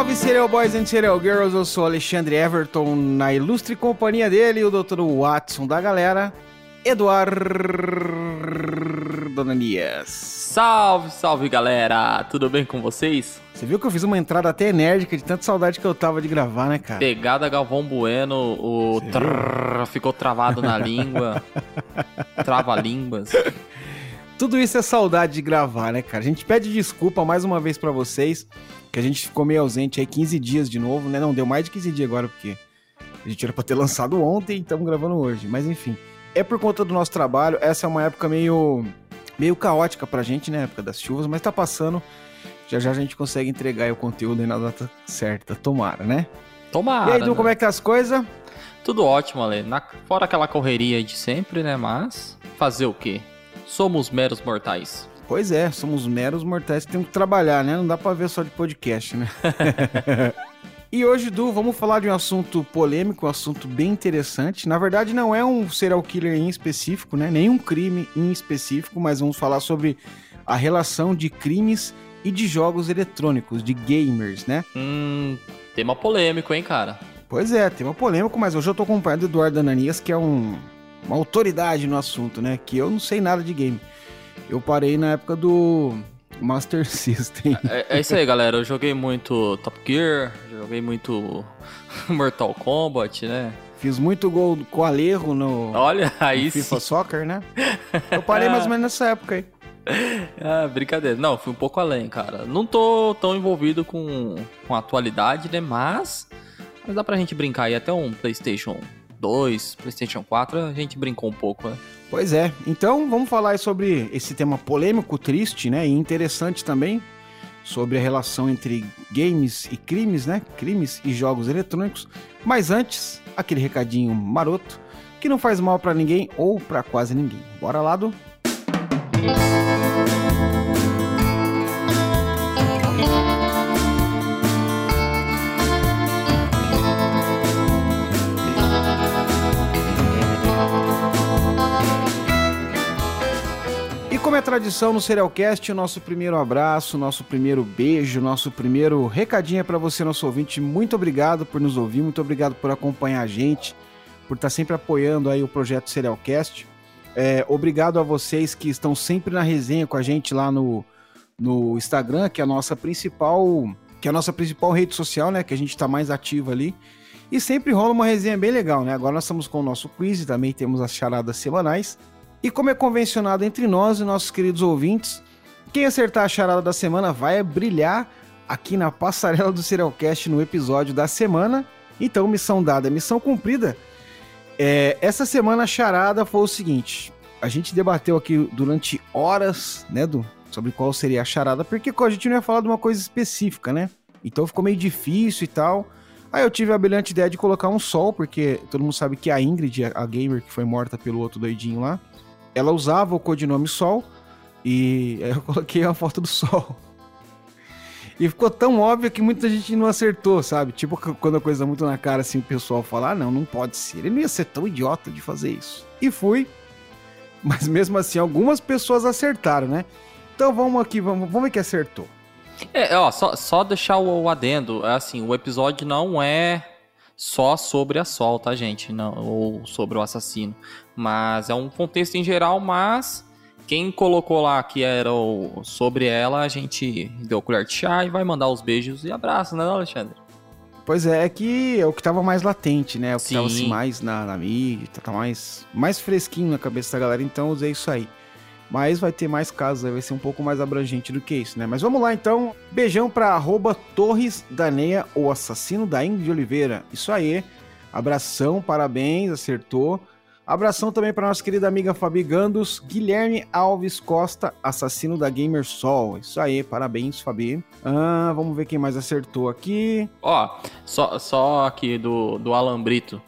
Salve, Serial Boys and Serial Girls. Eu sou Alexandre Everton, na ilustre companhia dele, o Dr. Watson da galera, Eduardo Ananias. Salve, salve galera! Tudo bem com vocês? Você viu que eu fiz uma entrada até enérgica de tanta saudade que eu tava de gravar, né, cara? Pegada Galvão Bueno, o trrr, ficou travado na língua. Trava-línguas. Tudo isso é saudade de gravar, né, cara? A gente pede desculpa mais uma vez pra vocês, que a gente ficou meio ausente aí 15 dias de novo, né? Não, deu mais de 15 dias agora, porque a gente era pra ter lançado ontem e estamos gravando hoje. Mas enfim, é por conta do nosso trabalho. Essa é uma época meio, meio caótica pra gente, né? Época das chuvas, mas tá passando. Já já a gente consegue entregar o conteúdo aí na data certa. Tomara, né? Tomara. e aí, Edu, né? como é que tá as coisas? Tudo ótimo, Ale. Na... Fora aquela correria de sempre, né? Mas fazer o quê? Somos meros mortais. Pois é, somos meros mortais que temos que trabalhar, né? Não dá pra ver só de podcast, né? e hoje, Du, vamos falar de um assunto polêmico, um assunto bem interessante. Na verdade, não é um serial killer em específico, né? Nenhum crime em específico, mas vamos falar sobre a relação de crimes e de jogos eletrônicos, de gamers, né? Hum, tema polêmico, hein, cara? Pois é, tema polêmico, mas hoje eu tô acompanhado do Eduardo Ananias, que é um, uma autoridade no assunto, né? Que eu não sei nada de game. Eu parei na época do Master System. É, é isso aí, galera. Eu joguei muito Top Gear, joguei muito Mortal Kombat, né? Fiz muito gol com Alejo no, Olha, aí no FIFA. Soccer, né? Eu parei mais ou menos nessa época aí. Ah, brincadeira. Não, fui um pouco além, cara. Não tô tão envolvido com, com a atualidade, né? Mas, mas dá pra gente brincar aí até um PlayStation 2, PlayStation 4, a gente brincou um pouco, né? Pois é. Então, vamos falar sobre esse tema polêmico, triste, né? E interessante também. Sobre a relação entre games e crimes, né? Crimes e jogos eletrônicos. Mas antes, aquele recadinho maroto que não faz mal pra ninguém ou pra quase ninguém. Bora lá, do. Como é tradição no Serialcast, o nosso primeiro abraço, nosso primeiro beijo, nosso primeiro recadinho é para você, nosso ouvinte. Muito obrigado por nos ouvir, muito obrigado por acompanhar a gente, por estar sempre apoiando aí o projeto Serialcast. É, obrigado a vocês que estão sempre na resenha com a gente lá no, no Instagram, que é a nossa principal, que é a nossa principal rede social, né? Que a gente está mais ativo ali. E sempre rola uma resenha bem legal, né? Agora nós estamos com o nosso quiz também temos as charadas semanais. E como é convencionado entre nós e nossos queridos ouvintes, quem acertar a charada da semana vai brilhar aqui na passarela do Serialcast no episódio da semana. Então, missão dada, missão cumprida. É, essa semana a charada foi o seguinte: a gente debateu aqui durante horas, né, do, sobre qual seria a charada, porque a gente não ia falar de uma coisa específica, né? Então ficou meio difícil e tal. Aí eu tive a brilhante ideia de colocar um sol, porque todo mundo sabe que a Ingrid, a gamer que foi morta pelo outro doidinho lá, ela usava o codinome Sol e eu coloquei a foto do Sol. E ficou tão óbvio que muita gente não acertou, sabe? Tipo quando a coisa muito na cara assim, o pessoal fala: ah, não, não pode ser. Ele não ia ser tão idiota de fazer isso. E fui. Mas mesmo assim, algumas pessoas acertaram, né? Então vamos aqui, vamos, vamos ver que acertou. É, ó, só, só deixar o, o adendo, é assim, o episódio não é só sobre a Sol, tá, gente? Não, ou sobre o assassino. Mas é um contexto em geral, mas quem colocou lá que era o, sobre ela, a gente deu colher de chá e vai mandar os beijos e abraços, né, Alexandre? Pois é, é que é o que tava mais latente, né? O que Sim. tava assim, mais na, na mídia, tá mais, mais fresquinho na cabeça da galera, então eu usei isso aí. Mas vai ter mais casos, vai ser um pouco mais abrangente do que isso, né? Mas vamos lá então. Beijão pra arroba Torres Daneia, o assassino da Ingrid Oliveira. Isso aí. Abração, parabéns, acertou. Abração também para nossa querida amiga Fabi Gandos, Guilherme Alves Costa, assassino da Gamer Sol. Isso aí, parabéns, Fabi. Ah, vamos ver quem mais acertou aqui. Ó, só, só aqui do, do Alan Brito.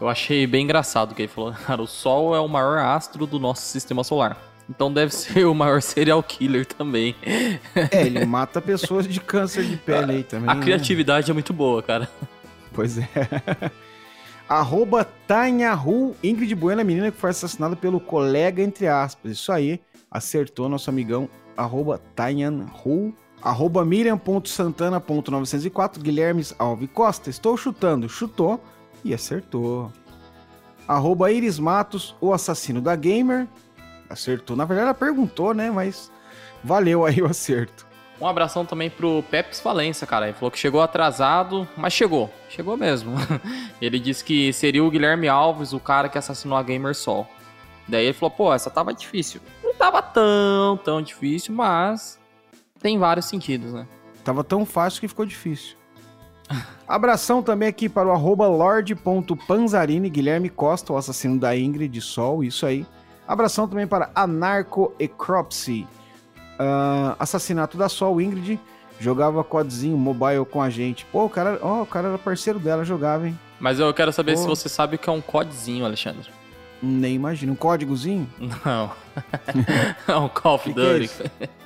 Eu achei bem engraçado que ele falou, cara, o Sol é o maior astro do nosso sistema solar. Então deve ser o maior serial killer também. É, ele mata pessoas de câncer de pele aí também. A né? criatividade é muito boa, cara. Pois é. Arroba Tanhahu, Ingrid Bueno, a menina que foi assassinada pelo colega, entre aspas. Isso aí, acertou nosso amigão. Arroba Tanhahu, Arroba Miriam.santana.904, Guilherme Alves Costa. Estou chutando. Chutou e acertou. Arroba Iris Matos, o assassino da gamer. Acertou. Na verdade, ela perguntou, né? Mas valeu aí o acerto. Um abração também pro Peps Valência, cara. Ele falou que chegou atrasado, mas chegou. Chegou mesmo. ele disse que seria o Guilherme Alves, o cara que assassinou a Gamer Sol. Daí ele falou, pô, essa tava difícil. Não tava tão, tão difícil, mas tem vários sentidos, né? Tava tão fácil que ficou difícil. Abração também aqui para o arroba lord.panzarini, Guilherme Costa, o assassino da Ingrid Sol, isso aí. Abração também para Anarco Ecropsy, uh, assassinato da Sol, Ingrid, jogava codzinho mobile com a gente. Pô, o cara, oh, o cara era parceiro dela, jogava, hein? Mas eu quero saber Pô. se você sabe o que é um codzinho, Alexandre. Nem imagino. Um códigozinho? Não. é um Call of Duty.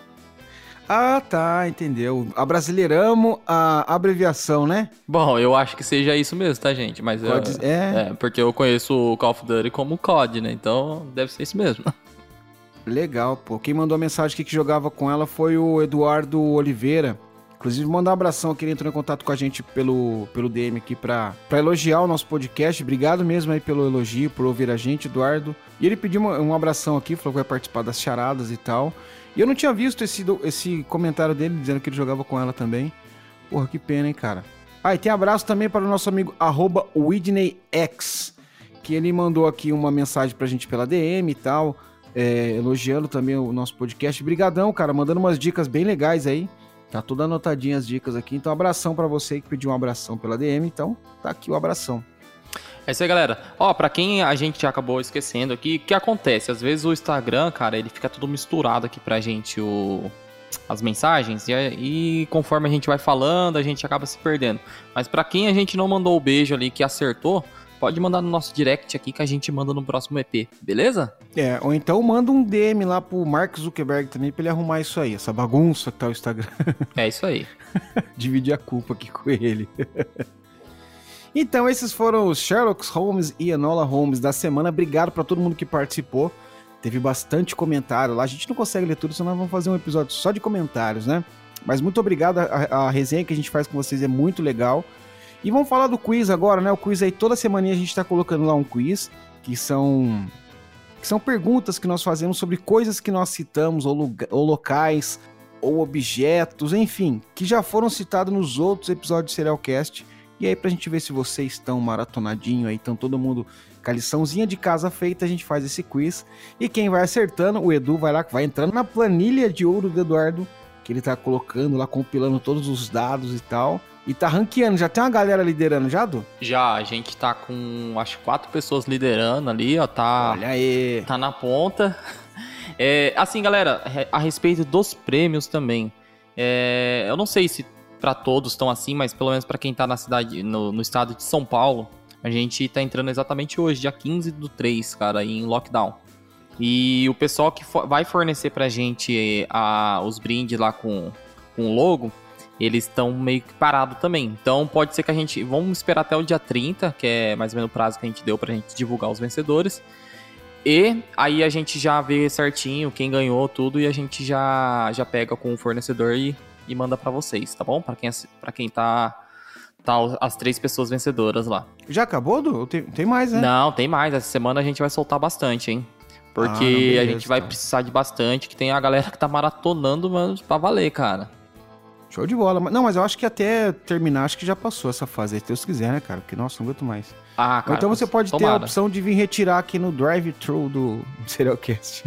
Ah, tá, entendeu. A Brasileiramos a abreviação, né? Bom, eu acho que seja isso mesmo, tá, gente? Mas eu, é... é... Porque eu conheço o Call of Duty como COD, né? Então deve ser isso mesmo. Legal, pô. Quem mandou a mensagem aqui que jogava com ela foi o Eduardo Oliveira. Inclusive, mandar um abração aqui, ele entrou em contato com a gente pelo, pelo DM aqui pra, pra elogiar o nosso podcast. Obrigado mesmo aí pelo elogio, por ouvir a gente, Eduardo. E ele pediu uma, um abração aqui, falou que vai participar das charadas e tal. E eu não tinha visto esse, esse comentário dele dizendo que ele jogava com ela também. Porra, que pena, hein, cara. Ah, e tem abraço também para o nosso amigo arroba WhidneyX, que ele mandou aqui uma mensagem pra gente pela DM e tal, é, elogiando também o nosso podcast. Brigadão, cara, mandando umas dicas bem legais aí. Tá tudo anotadinho as dicas aqui. Então, abração para você que pediu um abração pela DM. Então, tá aqui o abração. É isso aí, galera. Ó, pra quem a gente acabou esquecendo aqui, o que acontece? Às vezes o Instagram, cara, ele fica tudo misturado aqui pra gente, o... as mensagens, e, e conforme a gente vai falando, a gente acaba se perdendo. Mas para quem a gente não mandou o beijo ali, que acertou, pode mandar no nosso direct aqui que a gente manda no próximo EP, beleza? É, ou então manda um DM lá pro Mark Zuckerberg também pra ele arrumar isso aí, essa bagunça que tá o Instagram. É isso aí. Dividir a culpa aqui com ele. Então, esses foram os Sherlock Holmes e Enola Holmes da semana. Obrigado para todo mundo que participou. Teve bastante comentário lá. A gente não consegue ler tudo, senão nós vamos fazer um episódio só de comentários, né? Mas muito obrigado. A, a resenha que a gente faz com vocês é muito legal. E vamos falar do quiz agora, né? O quiz aí, toda semana a gente tá colocando lá um quiz, que são que são perguntas que nós fazemos sobre coisas que nós citamos, ou, ou locais, ou objetos, enfim, que já foram citados nos outros episódios do Serialcast. E aí, pra gente ver se vocês estão maratonadinho aí, estão todo mundo com a liçãozinha de casa feita, a gente faz esse quiz. E quem vai acertando, o Edu vai lá, vai entrando na planilha de ouro do Eduardo, que ele tá colocando lá, compilando todos os dados e tal. E tá ranqueando. Já tem uma galera liderando já, Du? Já, a gente tá com acho quatro pessoas liderando ali, ó. Tá, Olha aí. Tá na ponta. É, assim, galera, a respeito dos prêmios também. É, eu não sei se para todos estão assim, mas pelo menos para quem tá na cidade, no, no, estado de São Paulo, a gente tá entrando exatamente hoje, dia 15 do 3, cara, em lockdown. E o pessoal que for, vai fornecer gente a, os brindes lá com, com o logo, eles estão meio que parados também. Então pode ser que a gente. Vamos esperar até o dia 30, que é mais ou menos o prazo que a gente deu pra gente divulgar os vencedores. E aí a gente já vê certinho quem ganhou tudo e a gente já, já pega com o fornecedor e e manda para vocês, tá bom? Para quem, pra quem tá, tá as três pessoas vencedoras lá. Já acabou, Du? Tem, tem mais, né? Não, tem mais. Essa semana a gente vai soltar bastante, hein? Porque ah, beleza, a gente vai então. precisar de bastante, que tem a galera que tá maratonando, mas pra valer, cara. Show de bola. Não, mas eu acho que até terminar, acho que já passou essa fase aí, se Deus quiser, né, cara? Porque, nossa, não aguento mais. Ah, cara. então você pode tomara. ter a opção de vir retirar aqui no drive-thru do Serialcast.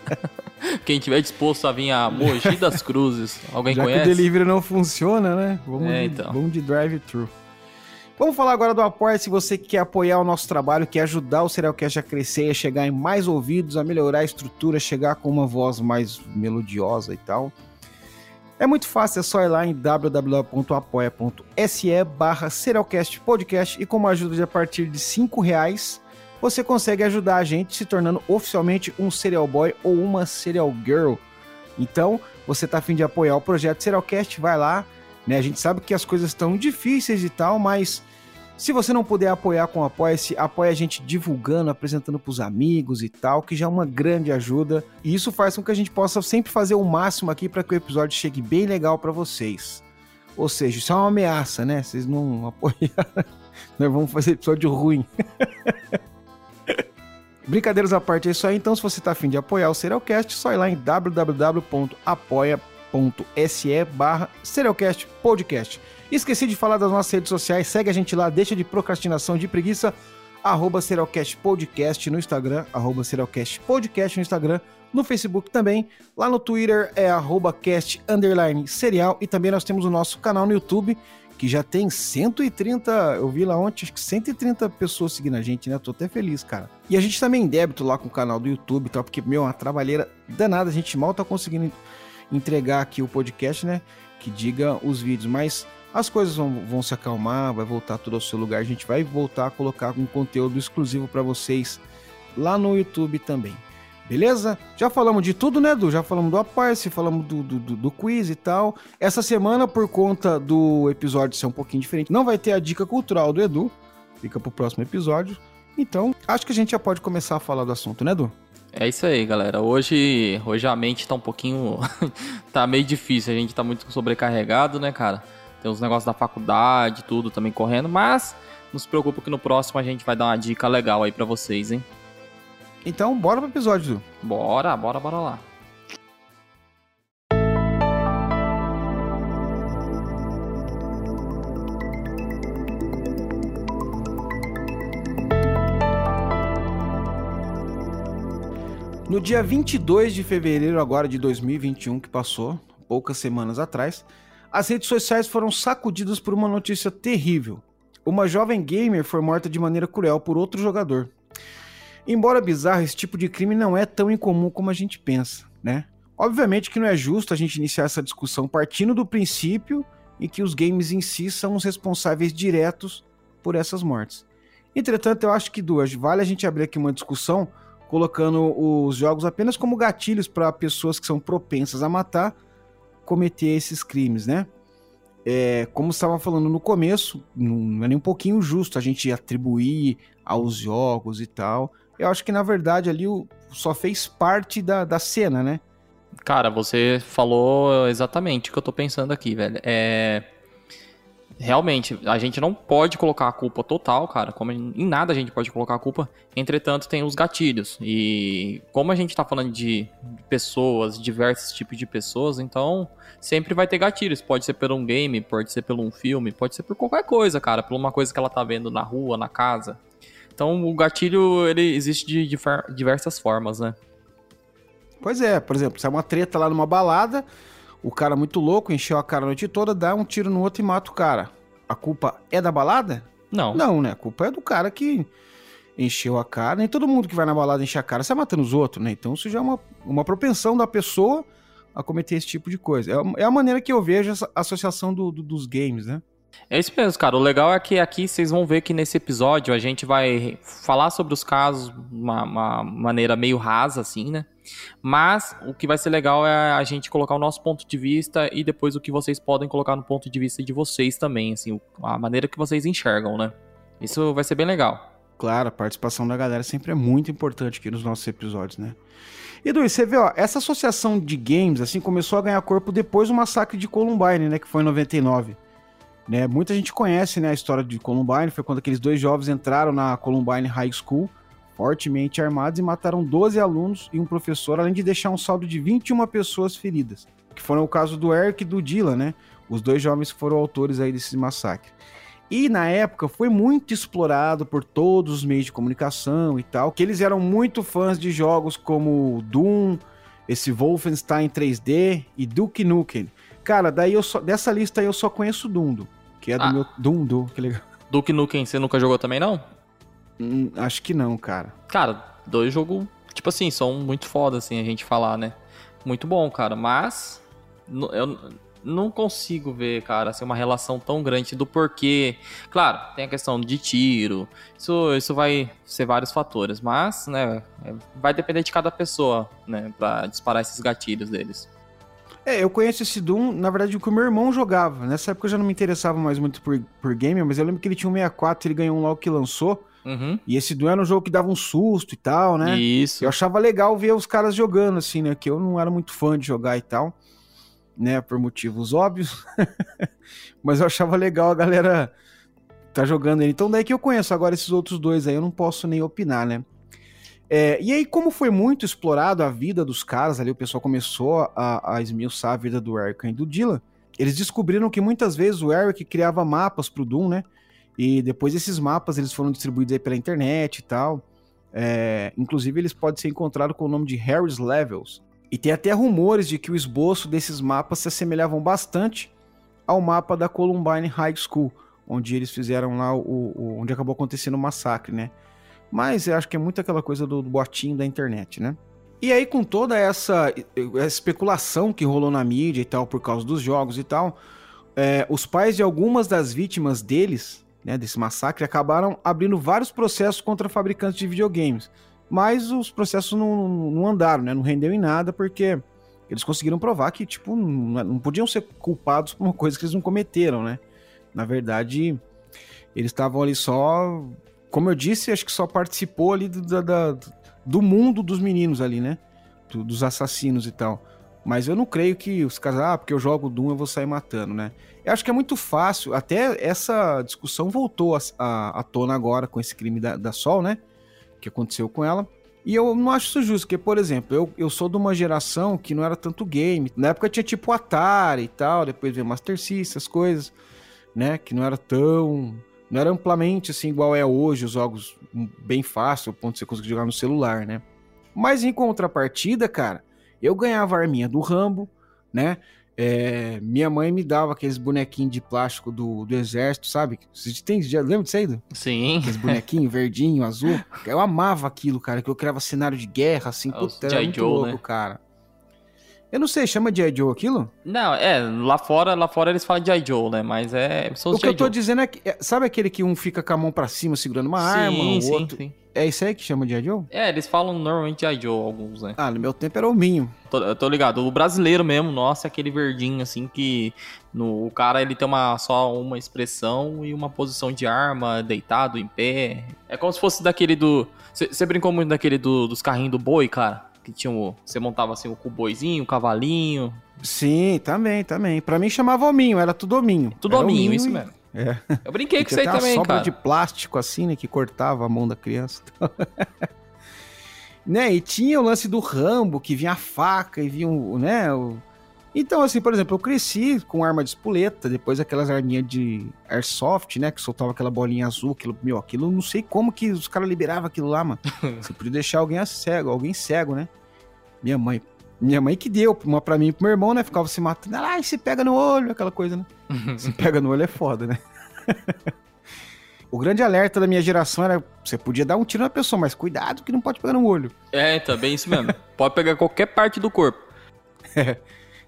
Quem tiver disposto a vir a Mogi das Cruzes, alguém Já conhece? que o delivery não funciona, né? Vamos é, de, então. vamos de drive-thru. Vamos falar agora do apoio. Se você quer apoiar o nosso trabalho, quer ajudar o Serialcast a crescer, a chegar em mais ouvidos, a melhorar a estrutura, chegar com uma voz mais melodiosa e tal. É muito fácil, é só ir lá em www.apoia.se barra Serialcast Podcast e com uma ajuda de a partir de 5 reais você consegue ajudar a gente se tornando oficialmente um Serial Boy ou uma Serial Girl. Então, você tá afim de apoiar o projeto Serialcast, vai lá, né? A gente sabe que as coisas estão difíceis e tal, mas Se você não puder apoiar com o Apoia-se, apoia a gente divulgando, apresentando pros amigos e tal, que já é uma grande ajuda. E isso faz com que a gente possa sempre fazer o máximo aqui para que o episódio chegue bem legal para vocês. Ou seja, isso é uma ameaça, né? Vocês não apoiaram, nós vamos fazer episódio ruim. Brincadeiras à parte, é isso aí. Então, se você tá afim de apoiar o Serialcast, só ir lá em www.apoia.se barra Serialcast Podcast. Esqueci de falar das nossas redes sociais, segue a gente lá, deixa de procrastinação, de preguiça, arroba Serialcast Podcast no Instagram, arroba Serialcast Podcast no Instagram, no Facebook também, lá no Twitter é arroba cast underline serial e também nós temos o nosso canal no YouTube, que já tem 130, eu vi lá ontem, acho que 130 pessoas seguindo a gente, né? Tô até feliz, cara. E a gente também em débito lá com o canal do YouTube e porque, meu, é uma trabalheira danada, a gente mal tá conseguindo entregar aqui o podcast, né? Que diga os vídeos, mas as coisas vão, vão se acalmar, vai voltar tudo ao seu lugar, a gente vai voltar a colocar um conteúdo exclusivo para vocês lá no YouTube também. Beleza? Já falamos de tudo, né, Edu? Já falamos do Apoia-se, falamos do, do, do, do, quiz e tal. Essa semana, por conta do episódio ser um pouquinho diferente, não vai ter a dica cultural do Edu. Fica pro próximo episódio. Então, acho que a gente já pode começar a falar do assunto, né, Edu? É isso aí, galera. Hoje, hoje a mente tá um pouquinho. tá meio difícil. A gente tá muito sobrecarregado, né, cara? Tem os negócios da faculdade, tudo também correndo. Mas não se preocupe que no próximo a gente vai dar uma dica legal aí para vocês, hein? Então, bora pro episódio, Du. Bora, bora, bora lá. No dia 22 de fevereiro agora de 2021, que passou, poucas semanas atrás, as redes sociais foram sacudidas por uma notícia terrível. Uma jovem gamer foi morta de maneira cruel por outro jogador. Embora bizarro, esse tipo de crime não é tão incomum como a gente pensa, né? Obviamente que não é justo a gente iniciar essa discussão partindo do princípio em que os games em si são os responsáveis diretos por essas mortes. Entretanto, eu acho que duas vale a gente abrir aqui uma discussão colocando os jogos apenas como gatilhos para pessoas que são propensas a matar cometer esses crimes, né? É, como estava falando no começo, não é nem um pouquinho justo a gente atribuir aos jogos e tal eu acho que na verdade ali só fez parte da, da cena, né? Cara, você falou exatamente o que eu tô pensando aqui, velho. É. Realmente, a gente não pode colocar a culpa total, cara. Como em nada a gente pode colocar a culpa. Entretanto, tem os gatilhos. E como a gente tá falando de pessoas, diversos tipos de pessoas, então sempre vai ter gatilhos. Pode ser por um game, pode ser por um filme, pode ser por qualquer coisa, cara. Por uma coisa que ela tá vendo na rua, na casa. Então o gatilho ele existe de diversas formas, né? Pois é, por exemplo, se é uma treta lá numa balada, o cara muito louco, encheu a cara a noite toda, dá um tiro no outro e mata o cara. A culpa é da balada? Não. Não, né? A culpa é do cara que encheu a cara. Nem todo mundo que vai na balada encher a cara sai matando os outros, né? Então isso já é uma, uma propensão da pessoa a cometer esse tipo de coisa. É, é a maneira que eu vejo essa associação do, do, dos games, né? É isso mesmo, cara. O legal é que aqui vocês vão ver que nesse episódio a gente vai falar sobre os casos de uma, uma, maneira meio rasa, assim, né? Mas o que vai ser legal é a gente colocar o nosso ponto de vista e depois o que vocês podem colocar no ponto de vista de vocês também, assim, a maneira que vocês enxergam, né? Isso vai ser bem legal. Claro, a participação da galera sempre é muito importante aqui nos nossos episódios, né? Edu, você vê, ó, essa associação de games, assim, começou a ganhar corpo depois do massacre de Columbine, né? Que foi em 99. Né? Muita gente conhece né, a história de Columbine, foi quando aqueles dois jovens entraram na Columbine High School, fortemente armados, e mataram 12 alunos e um professor, além de deixar um saldo de 21 pessoas feridas. Que foram o caso do Eric e do Dylan, né? Os dois jovens foram autores aí desse massacre. E na época foi muito explorado por todos os meios de comunicação e tal, que eles eram muito fãs de jogos como Doom, esse Wolfenstein 3D e Duke Nukem. Cara, daí eu só, dessa lista aí eu só conheço Dundo, que é do ah. meu Dundo, que legal. Duke Nukem você nunca jogou também não? Hum, acho que não, cara. Cara, dois jogos, tipo assim, são muito foda assim a gente falar, né? Muito bom, cara, mas eu não consigo ver, cara, assim, uma relação tão grande do porquê. Claro, tem a questão de tiro, isso, isso vai ser vários fatores, mas, né, vai depender de cada pessoa, né, pra disparar esses gatilhos deles. É, eu conheço esse Doom, na verdade, o que o meu irmão jogava. Nessa época eu já não me interessava mais muito por, por game, mas eu lembro que ele tinha um 64, ele ganhou um logo que lançou. Uhum. E esse Doom era um jogo que dava um susto e tal, né? Isso. Eu achava legal ver os caras jogando, assim, né? Que eu não era muito fã de jogar e tal, né? Por motivos óbvios. mas eu achava legal a galera tá jogando ele. Então daí que eu conheço agora esses outros dois aí, eu não posso nem opinar, né? É, e aí, como foi muito explorado a vida dos caras ali, o pessoal começou a, a esmiuçar a vida do Eric e do Dylan, eles descobriram que muitas vezes o Eric criava mapas pro Doom, né? E depois esses mapas eles foram distribuídos aí pela internet e tal. É, inclusive, eles podem ser encontrados com o nome de Harry's Levels. E tem até rumores de que o esboço desses mapas se assemelhavam bastante ao mapa da Columbine High School, onde eles fizeram lá o, o onde acabou acontecendo o massacre, né? Mas eu acho que é muito aquela coisa do, do botinho da internet, né? E aí, com toda essa, essa, especulação que rolou na mídia e tal, por causa dos jogos e tal, é, os pais de algumas das vítimas deles, né, desse massacre, acabaram abrindo vários processos contra fabricantes de videogames. Mas os processos não, não andaram, né? Não rendeu em nada, porque eles conseguiram provar que, tipo, não, não podiam ser culpados por uma coisa que eles não cometeram, né? Na verdade, eles estavam ali só como eu disse, acho que só participou ali do, da, do mundo dos meninos ali, né? Do, dos assassinos e tal. Mas eu não creio que os caras, ah, porque eu jogo Doom eu vou sair matando, né? Eu acho que é muito fácil, até essa discussão voltou à tona agora com esse crime da, da Sol, né? Que aconteceu com ela. E eu não acho isso justo, porque, por exemplo, eu, eu sou de uma geração que não era tanto game. Na época tinha tipo Atari e tal, depois veio Master System, coisas, né? Que não era tão não era amplamente assim igual é hoje, os jogos bem fácil, ao ponto de você conseguir jogar no celular, né? Mas em contrapartida, cara, eu ganhava a arminha do Rambo, né? É, minha mãe me dava aqueles bonequinhos de plástico do, do exército, sabe? Vocês têm, já lembra disso aí? Sim. Aqueles bonequinhos verdinho, azul. Eu amava aquilo, cara, que eu criava cenário de guerra, assim, é, puta, era muito Joe, louco, né? cara. Eu não sei, chama de I. Joe aquilo? Não, é, lá fora, lá fora eles falam de I. Joe, né? Mas é. São o que eu tô dizendo é que. É, sabe aquele que um fica com a mão pra cima segurando uma sim, arma, o sim, outro. Sim. É isso aí que chama de. Joe? É, eles falam normalmente. Joe, alguns, né? Ah, no meu tempo era o Minho. Tô, eu tô ligado. O brasileiro mesmo, nossa, é aquele verdinho, assim, que no, o cara ele tem uma, só uma expressão e uma posição de arma, deitado, em pé. É como se fosse daquele do. Você brincou muito daquele do, dos carrinhos do boi, cara? que tinha o, você montava assim o cuboizinho, o cavalinho. Sim, também, também. Para mim chamava hominho, era tudo hominho. Tudo era hominho, isso mesmo. É. Eu brinquei com isso aí também, sobra de plástico assim, né, que cortava a mão da criança. né, e tinha o lance do Rambo, que vinha a faca e vinha o, né, o então, assim, por exemplo, eu cresci com arma de espoleta, depois aquelas arminhas de airsoft, né? Que soltava aquela bolinha azul, aquilo, meu, aquilo, não sei como que os caras liberavam aquilo lá, mano. Você podia deixar alguém cego, alguém cego, né? Minha mãe. Minha mãe que deu uma pra mim e pro meu irmão, né? Ficava se matando. Ah, se pega no olho, aquela coisa, né? se pega no olho é foda, né? o grande alerta da minha geração era: você podia dar um tiro na pessoa, mas cuidado que não pode pegar no olho. É, também então, isso mesmo. pode pegar qualquer parte do corpo. É.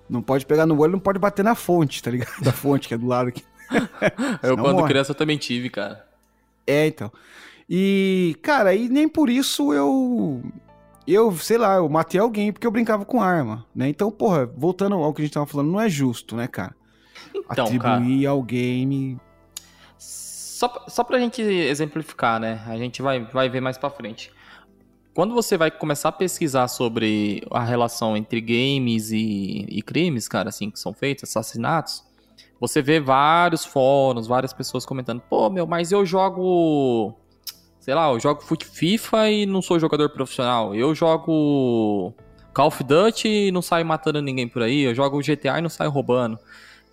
Não pode pegar no olho, não pode bater na fonte, tá ligado? Da fonte que é do lado aqui. eu, quando morre. criança, também tive, cara. É, então. E, cara, e nem por isso eu. Eu, sei lá, eu matei alguém porque eu brincava com arma, né? Então, porra, voltando ao que a gente tava falando, não é justo, né, cara? Então, Atribuir cara, ao game. Só, só pra gente exemplificar, né? A gente vai, vai ver mais pra frente quando você vai começar a pesquisar sobre a relação entre games e, e, crimes, cara, assim, que são feitos, assassinatos, você vê vários fóruns, várias pessoas comentando, pô, meu, mas eu jogo, sei lá, eu jogo FIFA e não sou jogador profissional. Eu jogo Call of Duty e não saio matando ninguém por aí. Eu jogo GTA e não saio roubando.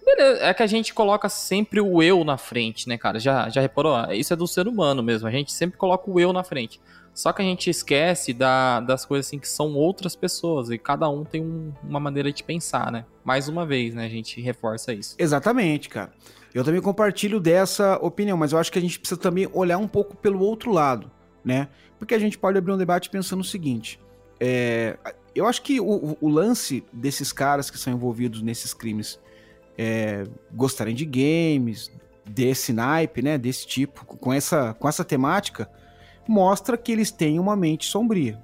Beleza, é que a gente coloca sempre o eu na frente, né, cara? Já, já reparou? Isso é do ser humano mesmo. A gente sempre coloca o eu na frente. Só que a gente esquece da, das coisas assim que são outras pessoas e cada um tem um, uma maneira de pensar, né? Mais uma vez, né? A gente reforça isso. Exatamente, cara. Eu também compartilho dessa opinião, mas eu acho que a gente precisa também olhar um pouco pelo outro lado, né? Porque a gente pode abrir um debate pensando o seguinte: é, eu acho que o, o, lance desses caras que são envolvidos nesses crimes é, gostarem de games, desse naipe, né? Desse tipo, com essa, com essa temática mostra que eles têm uma mente sombria,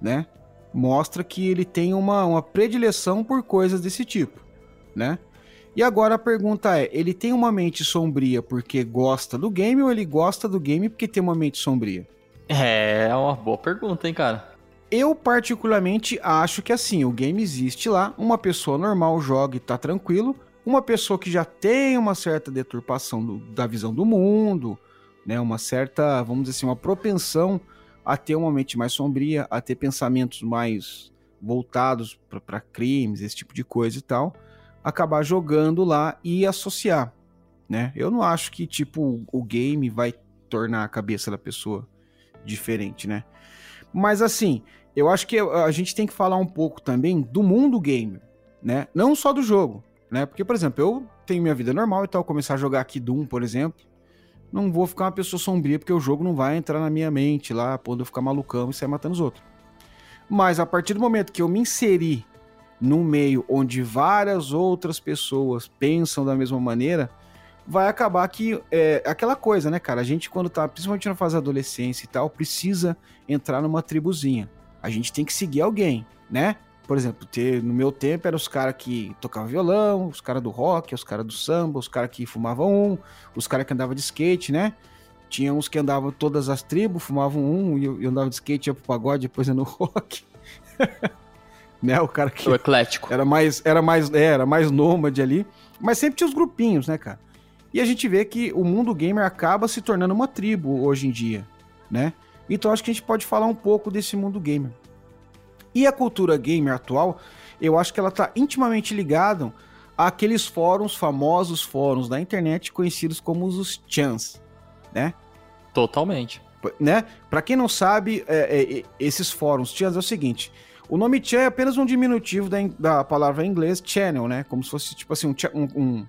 né? Mostra que ele tem uma, uma predileção por coisas desse tipo. né? E agora a pergunta é: ele tem uma mente sombria porque gosta do game ou ele gosta do game porque tem uma mente sombria? É, é uma boa pergunta, hein, cara? Eu, particularmente, acho que assim, o game existe lá, uma pessoa normal joga e tá tranquilo, uma pessoa que já tem uma certa deturpação do, da visão do mundo, né, uma certa, vamos dizer assim, uma propensão a ter uma mente mais sombria, a ter pensamentos mais voltados para crimes, esse tipo de coisa e tal, acabar jogando lá e associar, né? Eu não acho que tipo o game vai tornar a cabeça da pessoa diferente, né? Mas assim, eu acho que a gente tem que falar um pouco também do mundo gamer, né? Não só do jogo, né? Porque, por exemplo, eu tenho minha vida normal e tal, começar a jogar aqui Doom, por exemplo, não vou ficar uma pessoa sombria porque o jogo não vai entrar na minha mente lá, poder ficar malucão e sair matando os outros. Mas a partir do momento que eu me inseri num meio onde várias outras pessoas pensam da mesma maneira, vai acabar que é aquela coisa, né, cara? A gente, quando tá, principalmente na fase da adolescência e tal, precisa entrar numa tribuzinha. A gente tem que seguir alguém, né? Por exemplo, ter, no meu tempo eram os caras que tocavam violão, os caras do rock, os caras do samba, os caras que fumavam um, os caras que andavam de skate, né? Tinha uns que andavam todas as tribos, fumavam um, e eu, eu andava de skate, ia pro pagode, depois ia no rock. Né? O cara que. O eclético. Era mais, era mais, é, era mais nômade ali. Mas sempre tinha os grupinhos, né, cara? E a gente vê que o mundo gamer acaba se tornando uma tribo hoje em dia, né? Então acho que a gente pode falar um pouco desse mundo gamer. E a cultura gamer atual, eu acho que ela está intimamente ligada àqueles fóruns, famosos fóruns da internet conhecidos como os chans, né? Totalmente. Né? Para quem não sabe, é, é, esses fóruns chans é o seguinte: o nome Chan é apenas um diminutivo da, da palavra em inglês channel, né? Como se fosse tipo assim um, um,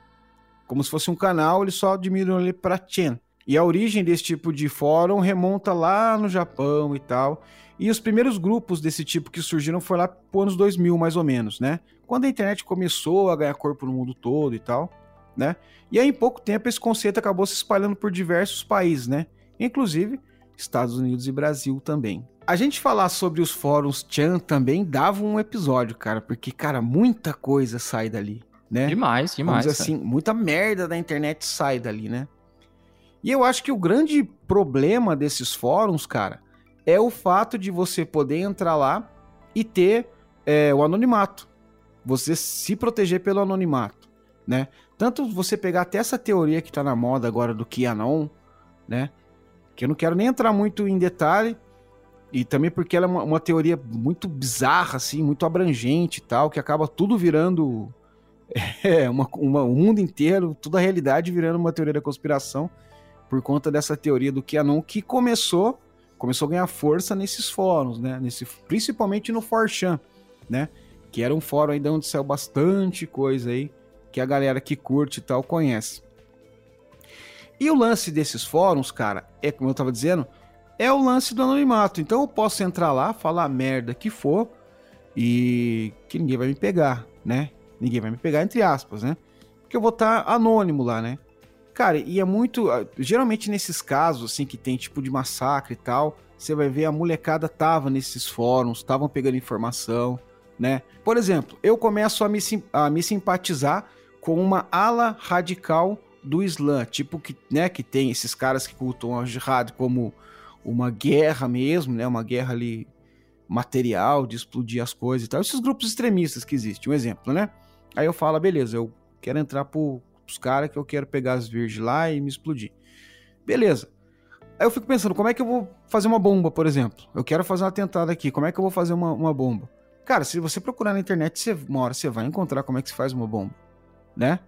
como se fosse um canal, ele só diminuiu ele para Chan. E a origem desse tipo de fórum remonta lá no Japão e tal. E os primeiros grupos desse tipo que surgiram foi lá por anos 2000, mais ou menos, né? Quando a internet começou a ganhar corpo no mundo todo e tal, né? E aí, em pouco tempo, esse conceito acabou se espalhando por diversos países, né? Inclusive Estados Unidos e Brasil também. A gente falar sobre os fóruns Chan também dava um episódio, cara, porque, cara, muita coisa sai dali, né? Demais, demais. Vamos assim, muita merda da internet sai dali, né? E eu acho que o grande problema desses fóruns, cara, é o fato de você poder entrar lá e ter é, o anonimato. Você se proteger pelo anonimato, né? Tanto você pegar até essa teoria que tá na moda agora do QAnon, né? Que eu não quero nem entrar muito em detalhe, e também porque ela é uma, uma teoria muito bizarra, assim, muito abrangente e tal, que acaba tudo virando é, uma, uma, o mundo inteiro, toda a realidade virando uma teoria da conspiração por conta dessa teoria do QAnon que começou começou a ganhar força nesses fóruns, né? Nesse, principalmente no Forchan, né? Que era um fórum ainda onde saiu bastante coisa aí que a galera que curte e tal conhece. E o lance desses fóruns, cara, é como eu tava dizendo, é o lance do anonimato. Então eu posso entrar lá, falar a merda que for e que ninguém vai me pegar, né? Ninguém vai me pegar, entre aspas, né? Porque eu vou estar tá anônimo lá, né? Cara, e é muito. Ah, geralmente nesses casos, assim, que tem tipo de massacre e tal, você vai ver a molecada tava nesses fóruns, estavam pegando informação, né? Por exemplo, eu começo a me, a me simpatizar com uma ala radical do Islã, tipo que, né, que tem esses caras que cultuam a jihad como uma guerra mesmo, né, uma guerra ali material de explodir as coisas e tal, esses grupos extremistas que existem, um exemplo, né? Aí eu falo, beleza, eu quero entrar pro os caras que eu quero pegar as virgens lá e me explodir. Beleza. Aí eu fico pensando, como é que eu vou fazer uma bomba, por exemplo? Eu quero fazer um atentado aqui, como é que eu vou fazer uma, uma bomba? Cara, se você procurar na internet, você, uma hora você vai encontrar como é que se faz uma bomba, né?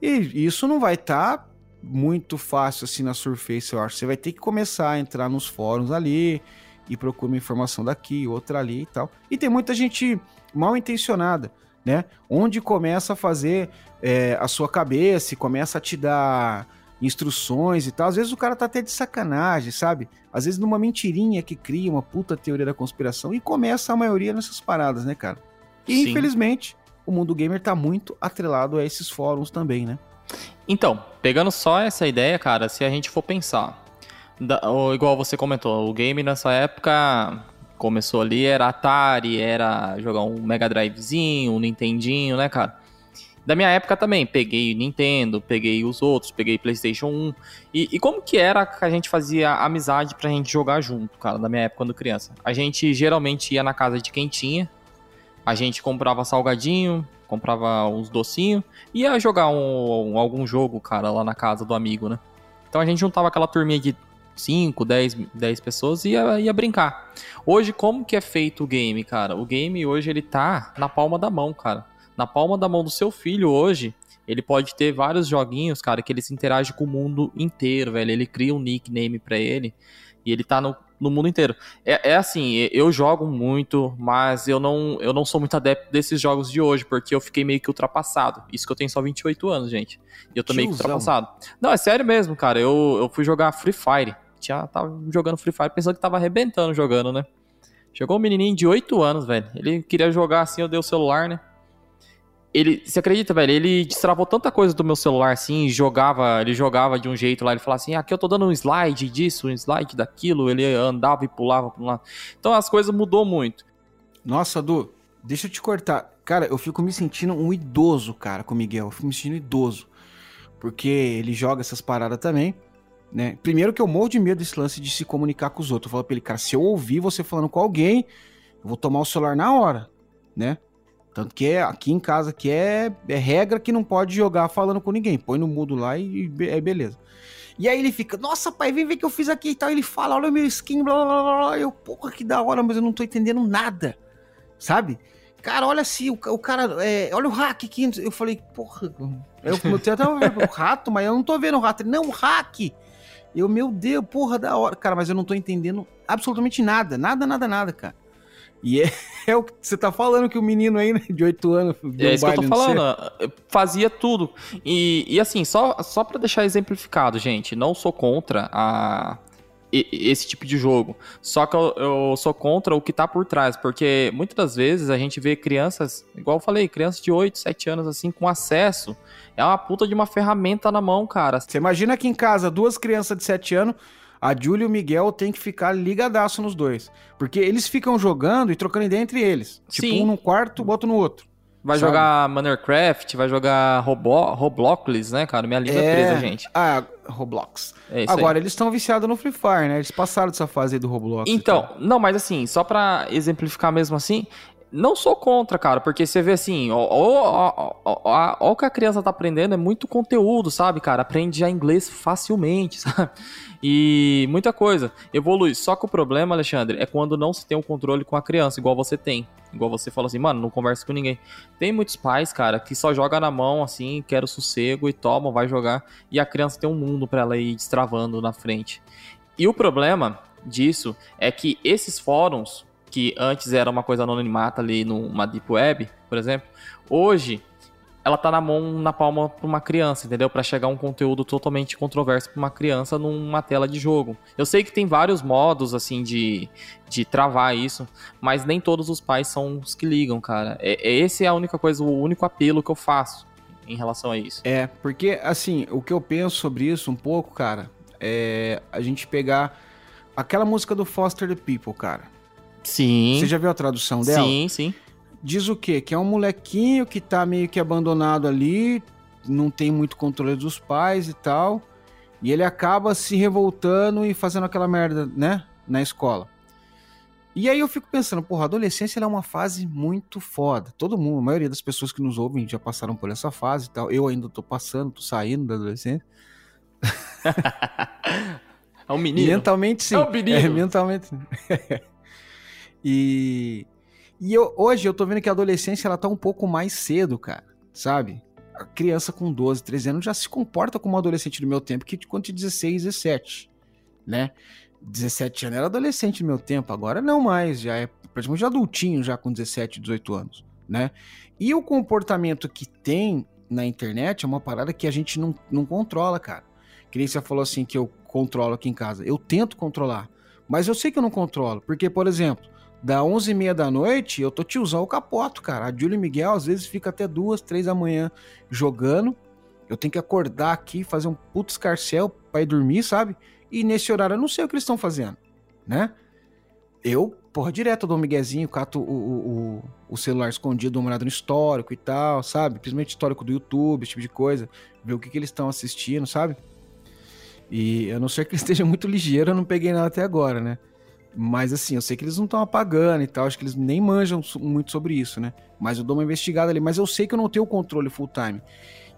E isso não vai estar tá muito fácil assim na Surface, eu acho. Você vai ter que começar a entrar nos fóruns ali e procurar uma informação daqui, outra ali e tal. E tem muita gente mal intencionada né? Onde começa a fazer é, a sua cabeça e começa a te dar instruções e tal. Às vezes o cara tá até de sacanagem, sabe? Às vezes numa mentirinha que cria uma puta teoria da conspiração e começa a maioria nessas paradas, né, cara? E Sim. infelizmente o mundo gamer tá muito atrelado a esses fóruns também, né? Então, pegando só essa ideia, cara, se a gente for pensar, da, igual você comentou, o game nessa época começou ali era Atari, era jogar um Mega Drivezinho, um Nintendinho, né, cara? Da minha época também, peguei Nintendo, peguei os outros, peguei PlayStation 1. E, e como que era que a gente fazia amizade pra gente jogar junto, cara, da minha época quando criança? A gente geralmente ia na casa de quem tinha, a gente comprava salgadinho, comprava uns docinhos, ia jogar um, um, algum jogo, cara, lá na casa do amigo, né? Então a gente juntava aquela turminha de 5, 10, 10 pessoas e ia, ia brincar. Hoje, como que é feito o game, cara? O game hoje ele tá na palma da mão, cara. Na palma da mão do seu filho hoje, ele pode ter vários joguinhos, cara, que ele se interage com o mundo inteiro, velho. Ele cria um nickname para ele e ele tá no, no mundo inteiro. É, é, assim, eu jogo muito, mas eu não, eu não sou muito adepto desses jogos de hoje, porque eu fiquei meio que ultrapassado. Isso que eu tenho só 28 anos, gente. E eu tô Tiozão. meio que ultrapassado. Não, é sério mesmo, cara. Eu, eu fui jogar Free Fire tinha, tava jogando Free Fire pensando que tava arrebentando jogando, né? Chegou um menininho de 8 anos, velho. Ele queria jogar assim, eu dei o celular, né? Ele, você acredita, velho? Ele destravou tanta coisa do meu celular assim, jogava, ele jogava de um jeito lá, ele falava assim: "Aqui eu tô dando um slide disso, um slide daquilo", ele andava e pulava para um lado. Então as coisas mudou muito. Nossa, Du, deixa eu te cortar. Cara, eu fico me sentindo um idoso, cara, com o Miguel. Eu fico me sentindo idoso. Porque ele joga essas paradas também né? Primeiro que eu morro de medo desse lance de se comunicar com os outros. Eu falo pra ele, cara, se eu ouvir você falando com alguém, eu vou tomar o celular na hora, né? Tanto que é, aqui em casa que é, é regra que não pode jogar falando com ninguém. Põe no mudo lá e é beleza. E aí ele fica, nossa, pai, vem ver o que eu fiz aqui e tal. Ele fala, olha o meu skin, blá blá blá. Eu, porra, que da hora, mas eu não tô entendendo nada. Sabe? Cara, olha assim, o, o cara, é, olha o hack aqui. Eu falei, porra, eu, tenho até o rato, mas eu não tô vendo o rato. Não, o hack. Eu, meu Deus, porra da hora. Cara, mas eu não tô entendendo absolutamente nada. Nada, nada, nada, cara. E é, é o que você tá falando que o menino aí, né, de 8 anos. É isso que eu tô falando. Fazia tudo. E, e assim, só, só pra deixar exemplificado, gente, não sou contra a, esse tipo de jogo. Só que eu, eu, sou contra o que tá por trás, porque muitas das vezes a gente vê crianças, igual eu falei, crianças de 8, 7 anos assim, com acesso. É uma puta de uma ferramenta na mão, cara. Você imagina aqui em casa, duas crianças de 7 anos, a Júlia e o Miguel tem que ficar ligadaço nos dois. Porque eles ficam jogando e trocando ideia entre eles. Tipo, Sim. um no quarto, outro no outro. Vai sabe? jogar Minecraft, vai jogar Roblo Roblox, né, cara? Minha língua é, é presa, gente. Ah, Roblox. É Agora, aí. eles estão viciados no Free Fire, né? Eles passaram dessa fase aí do Roblox. Então, não, mas assim, só pra exemplificar mesmo assim, não sou contra, cara, porque você vê assim, ó, ó, ó, ó, o que a criança tá aprendendo é muito conteúdo, sabe, cara? Aprende já inglês facilmente, sabe? E muita coisa. Evolui. Só que o problema, Alexandre, é quando não se tem um controle com a criança, igual você tem. Igual você falou assim, mano, não conversa com ninguém. Tem muitos pais, cara, que só joga na mão, assim, quer o sossego e toma, vai jogar. E a criança tem um mundo para ela ir destravando na frente. E o problema disso é que esses fóruns, que antes era uma coisa anonimata ali numa deep web, por exemplo, hoje ela tá na mão, na palma para uma criança, entendeu? Para chegar um conteúdo totalmente controverso para uma criança numa tela de jogo. Eu sei que tem vários modos assim de, de travar isso, mas nem todos os pais são os que ligam, cara. É, é esse é a única coisa, o único apelo que eu faço em relação a isso. É, porque assim, o que eu penso sobre isso um pouco, cara, é a gente pegar aquela música do Foster the People, cara. Sim. Você já viu a tradução dela? Sim, sim. Diz o quê? Que é um molequinho que tá meio que abandonado ali, não tem muito controle dos pais e tal. E ele acaba se revoltando e fazendo aquela merda, né? Na escola. E aí eu fico pensando, porra, a adolescência é uma fase muito foda. Todo mundo, a maioria das pessoas que nos ouvem já passaram por essa fase e tal. Eu ainda tô passando, tô saindo da adolescência. é um menino. Mentalmente sim. É um menino. É, mentalmente. E, e eu, hoje eu tô vendo que a adolescência ela tá um pouco mais cedo, cara, sabe? A criança com 12, 13 anos já se comporta como um adolescente do meu tempo, que quando tinha 16, 17, né? 17 anos era adolescente no meu tempo, agora não mais, já é praticamente adultinho já com 17, 18 anos, né? E o comportamento que tem na internet é uma parada que a gente não, não controla, cara. Que nem você falou assim que eu controlo aqui em casa. Eu tento controlar, mas eu sei que eu não controlo, porque, por exemplo, da 11 e meia da noite, eu tô tiozão o capoto, cara. A Júlia Miguel às vezes fica até duas, três da manhã jogando. Eu tenho que acordar aqui, fazer um puto escarcel pra ir dormir, sabe? E nesse horário eu não sei o que eles estão fazendo, né? Eu, porra, direto do Miguezinho, cato o, o, o, celular escondido, dou no histórico e tal, sabe? Principalmente histórico do YouTube, esse tipo de coisa. Ver o que, que eles estão assistindo, sabe? E a não ser que ele esteja muito ligeiro, eu não peguei nada até agora, né? Mas assim, eu sei que eles não estão apagando e tal, acho que eles nem manjam muito sobre isso, né? Mas eu dou uma investigada ali, mas eu sei que eu não tenho o controle full time.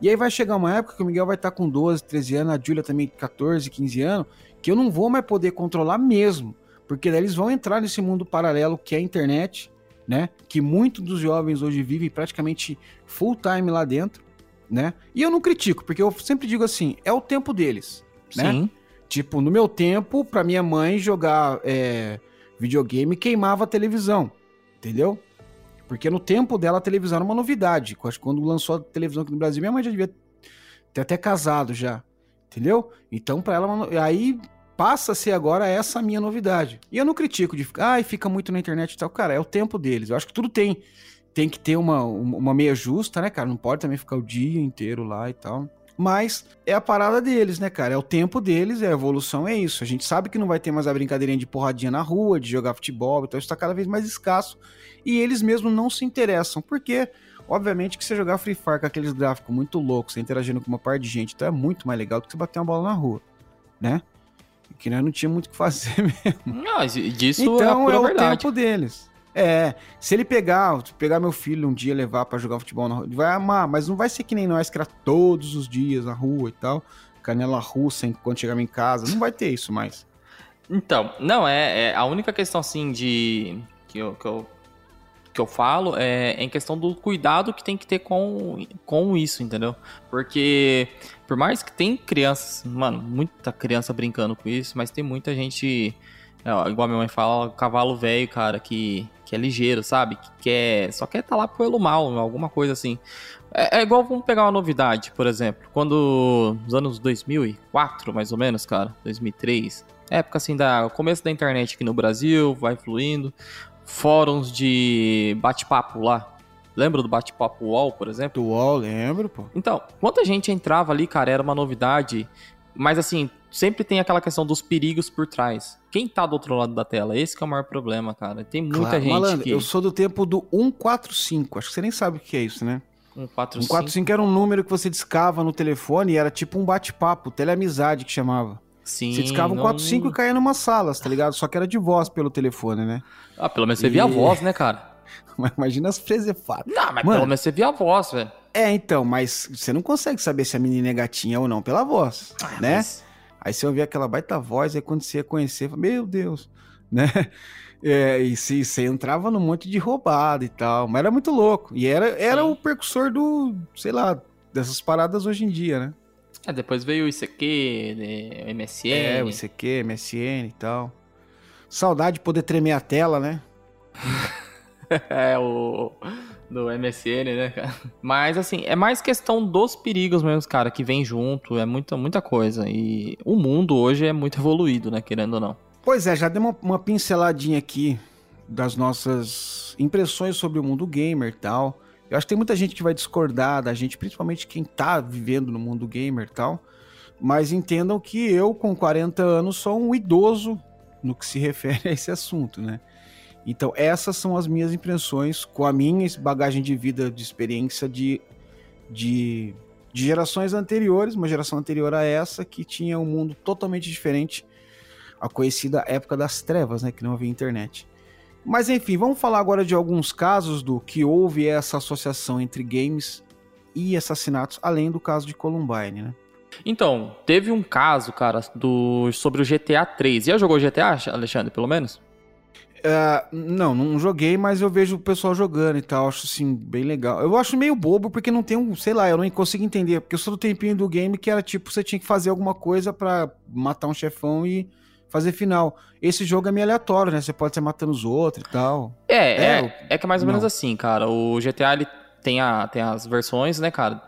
E aí vai chegar uma época que o Miguel vai estar com 12, 13 anos, a Júlia também 14, 15 anos, que eu não vou mais poder controlar mesmo. Porque daí eles vão entrar nesse mundo paralelo que é a internet, né? Que muitos dos jovens hoje vivem praticamente full time lá dentro, né? E eu não critico, porque eu sempre digo assim, é o tempo deles, né? Sim. Tipo, no meu tempo, pra minha mãe jogar é, videogame queimava a televisão, entendeu? Porque no tempo dela a televisão era uma novidade. Quando lançou a televisão aqui no Brasil, minha mãe já devia ter até casado já, entendeu? Então, para ela, aí passa a ser agora essa minha novidade. E eu não critico de ficar, ai, fica muito na internet e tal. Cara, é o tempo deles. Eu acho que tudo tem tem que ter uma, uma meia justa, né, cara? Não pode também ficar o dia inteiro lá e tal. Mas é a parada deles, né, cara? É o tempo deles, é a evolução, é isso. A gente sabe que não vai ter mais a brincadeirinha de porradinha na rua, de jogar futebol, então isso tá cada vez mais escasso. E eles mesmos não se interessam, porque, obviamente, que você jogar Free Fire com aqueles gráficos muito loucos, você interagindo com uma parte de gente, então é muito mais legal do que você bater uma bola na rua, né? Que nós não tinha muito o que fazer mesmo. Não, disso então é, é o verdade. tempo deles. É, se ele pegar, pegar meu filho um dia levar para jogar futebol na rua, ele vai amar, mas não vai ser que nem nós que era todos os dias na rua e tal, canela russa quando chegava em casa, não vai ter isso mais. Então, não, é, é a única questão assim de que eu, que eu, que eu falo é, é em questão do cuidado que tem que ter com, com isso, entendeu? Porque por mais que tem crianças, mano, muita criança brincando com isso, mas tem muita gente é, igual minha mãe fala, cavalo velho, cara, que, que é ligeiro, sabe? Que quer, só quer estar tá lá pelo mal, alguma coisa assim. É, é, igual, vamos pegar uma novidade, por exemplo. Quando, nos anos 2004, mais ou menos, cara, 2003, época assim, da começo da internet aqui no Brasil, vai fluindo, fóruns de bate-papo lá. Lembra do bate-papo UOL, por exemplo? Do UOL, lembro, pô. Então, quanta gente entrava ali, cara, era uma novidade. Mas assim, sempre tem aquela questão dos perigos por trás. Quem tá do outro lado da tela? Esse é o maior problema, cara. Tem muita claro, gente malandro, que... eu sou do tempo do 145. Acho que você nem sabe o que é isso, né? 145. 145 era um número que você discava no telefone e era tipo um bate-papo, teleamizade que chamava. Sim. Você discava um não... 45 e caía numa sala, tá ligado? Só que era de voz pelo telefone, né? Ah, pelo menos você e... via a voz, né, cara? Imagina as fresefadas. Não, mas Mano, pelo menos você via a voz, velho. É, então, mas você não consegue saber se a menina é gatinha ou não pela voz, ah, né? Mas... Aí você ouvia aquela baita voz, aí quando você ia conhecer, meu Deus, né? É, e se, você entrava num monte de roubada e tal, mas era muito louco. E era, era o percussor do, sei lá, dessas paradas hoje em dia, né? É, depois veio o ICQ, né, o MSN. É, o ICQ, MSN e tal. Saudade de poder tremer a tela, né? é, o do MSN, né, cara? Mas, assim, é mais questão dos perigos mesmo, cara, que vem junto, é muita, muita coisa. E o mundo hoje é muito evoluído, né, querendo ou não. Pois é, já deu uma, uma pinceladinha aqui das nossas impressões sobre o mundo gamer e tal. Eu acho que tem muita gente que vai discordar da gente, principalmente quem tá vivendo no mundo gamer e tal. Mas entendam que eu, com 40 anos, sou um idoso no que se refere a esse assunto, né? Então, essas são as minhas impressões com a minha bagagem de vida, de experiência de, de, de gerações anteriores, uma geração anterior a essa, que tinha um mundo totalmente diferente, a conhecida época das trevas, né? Que não havia internet. Mas enfim, vamos falar agora de alguns casos do que houve essa associação entre games e assassinatos, além do caso de Columbine, né? Então, teve um caso, cara, do sobre o GTA 3. Já jogou GTA, Alexandre, pelo menos? Uh, não, não joguei, mas eu vejo o pessoal jogando e tal. Acho assim, bem legal. Eu acho meio bobo porque não tem um, sei lá, eu não consigo entender. Porque eu sou do tempinho do game que era tipo, você tinha que fazer alguma coisa para matar um chefão e fazer final. Esse jogo é meio aleatório, né? Você pode ser matando os outros e tal. É, é, é, é que é mais ou não. menos assim, cara. O GTA ele tem, a, tem as versões, né, cara?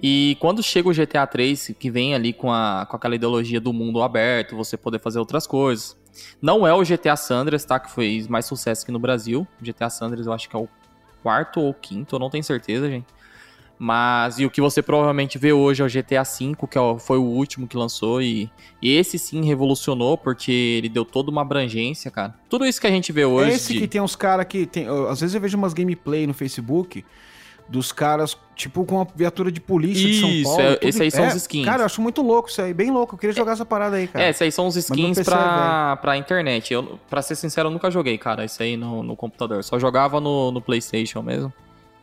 E quando chega o GTA 3, que vem ali com, a, com aquela ideologia do mundo aberto, você poder fazer outras coisas. Não é o GTA Sanders, tá? Que foi mais sucesso aqui no Brasil. O GTA Sanders eu acho que é o quarto ou quinto, eu não tenho certeza, gente. Mas, e o que você provavelmente vê hoje é o GTA V, que é foi o último que lançou, e, e, esse sim revolucionou, porque ele deu toda uma abrangência, cara. Tudo isso que a gente vê hoje. É esse de... que tem uns caras que tem. Às vezes eu vejo umas gameplay no Facebook dos caras, tipo, com uma viatura de polícia isso, de São Paulo. É, esse aí são é, os skins. Cara, eu acho muito louco isso aí, bem louco. Eu queria jogar é, essa parada aí, cara. É, esses aí são os skins pra, pra internet. Eu, pra ser sincero, eu nunca joguei, cara, isso aí no, no computador. Só jogava no, no PlayStation mesmo.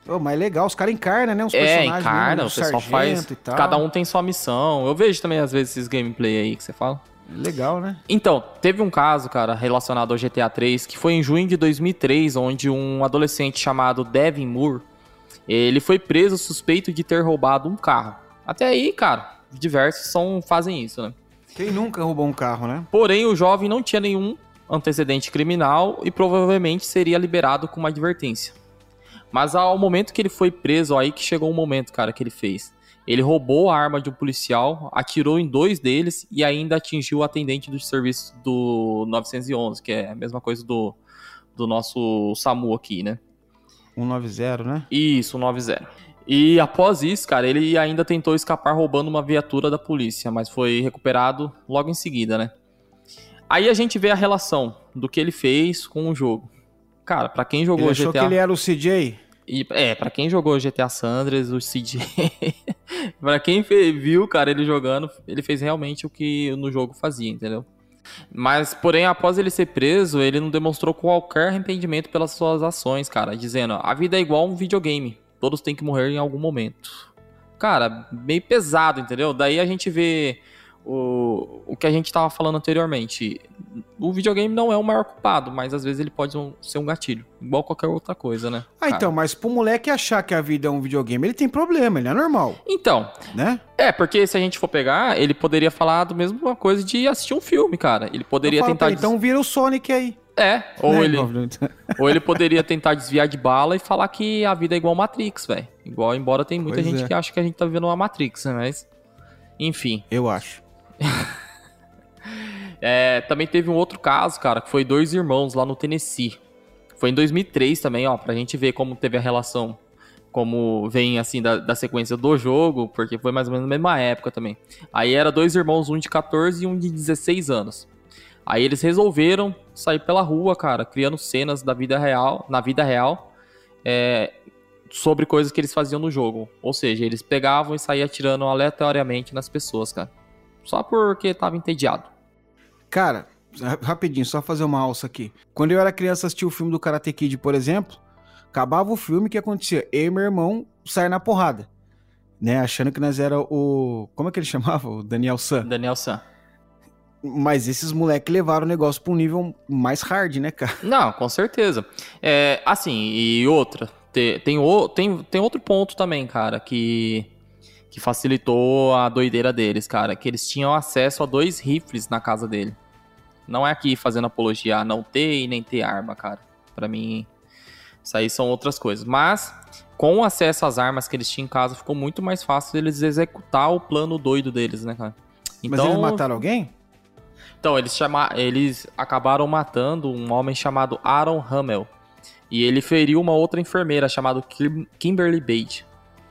Oh, mas é legal, os caras encarnam, né? Os é, personagens. É, encarna, o pessoal faz. Cada um tem sua missão. Eu vejo também, às vezes, esses gameplay aí que você fala. Legal, né? Então, teve um caso, cara, relacionado ao GTA 3, que foi em junho de 2003, onde um adolescente chamado Devin Moore, ele foi preso suspeito de ter roubado um carro. Até aí, cara, diversos são, fazem isso, né? Quem nunca roubou um carro, né? Porém, o jovem não tinha nenhum antecedente criminal e provavelmente seria liberado com uma advertência. Mas ao momento que ele foi preso, aí que chegou o momento, cara, que ele fez. Ele roubou a arma de um policial, atirou em dois deles e ainda atingiu o atendente do serviço do 911, que é a mesma coisa do, do nosso SAMU aqui, né? 190, né? Isso, 190. E após isso, cara, ele ainda tentou escapar roubando uma viatura da polícia, mas foi recuperado logo em seguida, né? Aí a gente vê a relação do que ele fez com o jogo. Cara, para quem jogou ele achou GTA... que ele era o CJ? E, é, para quem jogou GTA Sanders, o CJ. para quem viu, cara, ele jogando, ele fez realmente o que no jogo fazia, entendeu? Mas, porém, após ele ser preso, ele não demonstrou qualquer arrependimento pelas suas ações, cara, dizendo: a vida é igual um videogame, todos têm que morrer em algum momento. Cara, meio pesado, entendeu? Daí a gente vê o, o que a gente estava falando anteriormente. O videogame não é o maior culpado, mas às vezes ele pode ser um gatilho, igual qualquer outra coisa, né? Ah, cara? então, mas pro moleque achar que a vida é um videogame, ele tem problema, ele é normal. Então, né? É, porque se a gente for pegar, ele poderia falar do mesmo coisa de assistir um filme, cara. Ele poderia tentar. Des... Então vira o Sonic aí. É, ou né? ele, ou ele poderia tentar desviar de bala e falar que a vida é igual Matrix, velho. Igual, embora tem muita pois gente é. que acha que a gente tá vivendo uma Matrix, né? Mas, enfim. Eu acho. é, também teve um outro caso, cara, que foi dois irmãos lá no Tennessee. Foi em 2003 também, ó, pra gente ver como teve a relação, como vem, assim, da, da sequência do jogo, porque foi mais ou menos na mesma época também. Aí era dois irmãos, um de 14 e um de 16 anos. Aí eles resolveram sair pela rua, cara, criando cenas da vida real, na vida real, é, sobre coisas que eles faziam no jogo. Ou seja, eles pegavam e saíam atirando aleatoriamente nas pessoas, cara. Só porque tava entediado. Cara, rapidinho, só fazer uma alça aqui. Quando eu era criança, assistia o filme do Karate Kid, por exemplo, acabava o filme, o que acontecia? Eu e meu irmão saíam na porrada. Né, achando que nós era o. Como é que ele chamava? O Daniel San. Daniel San. Mas esses moleques levaram o negócio pra um nível mais hard, né, cara? Não, com certeza. É, assim, e outra. Tem, tem, tem, tem outro ponto também, cara, que que facilitou a doideira deles, cara. Que eles tinham acesso a dois rifles na casa dele. Não é aqui fazendo apologia a não ter e nem ter arma, cara. Para mim, isso aí são outras coisas. Mas, com o acesso às armas que eles tinham em casa, ficou muito mais fácil eles executar o plano doido deles, né, cara? Então, Mas eles mataram alguém? Então, eles, chama... eles acabaram matando um homem chamado Aaron Hamel. E ele feriu uma outra enfermeira chamada Kim... Kimberly Bate.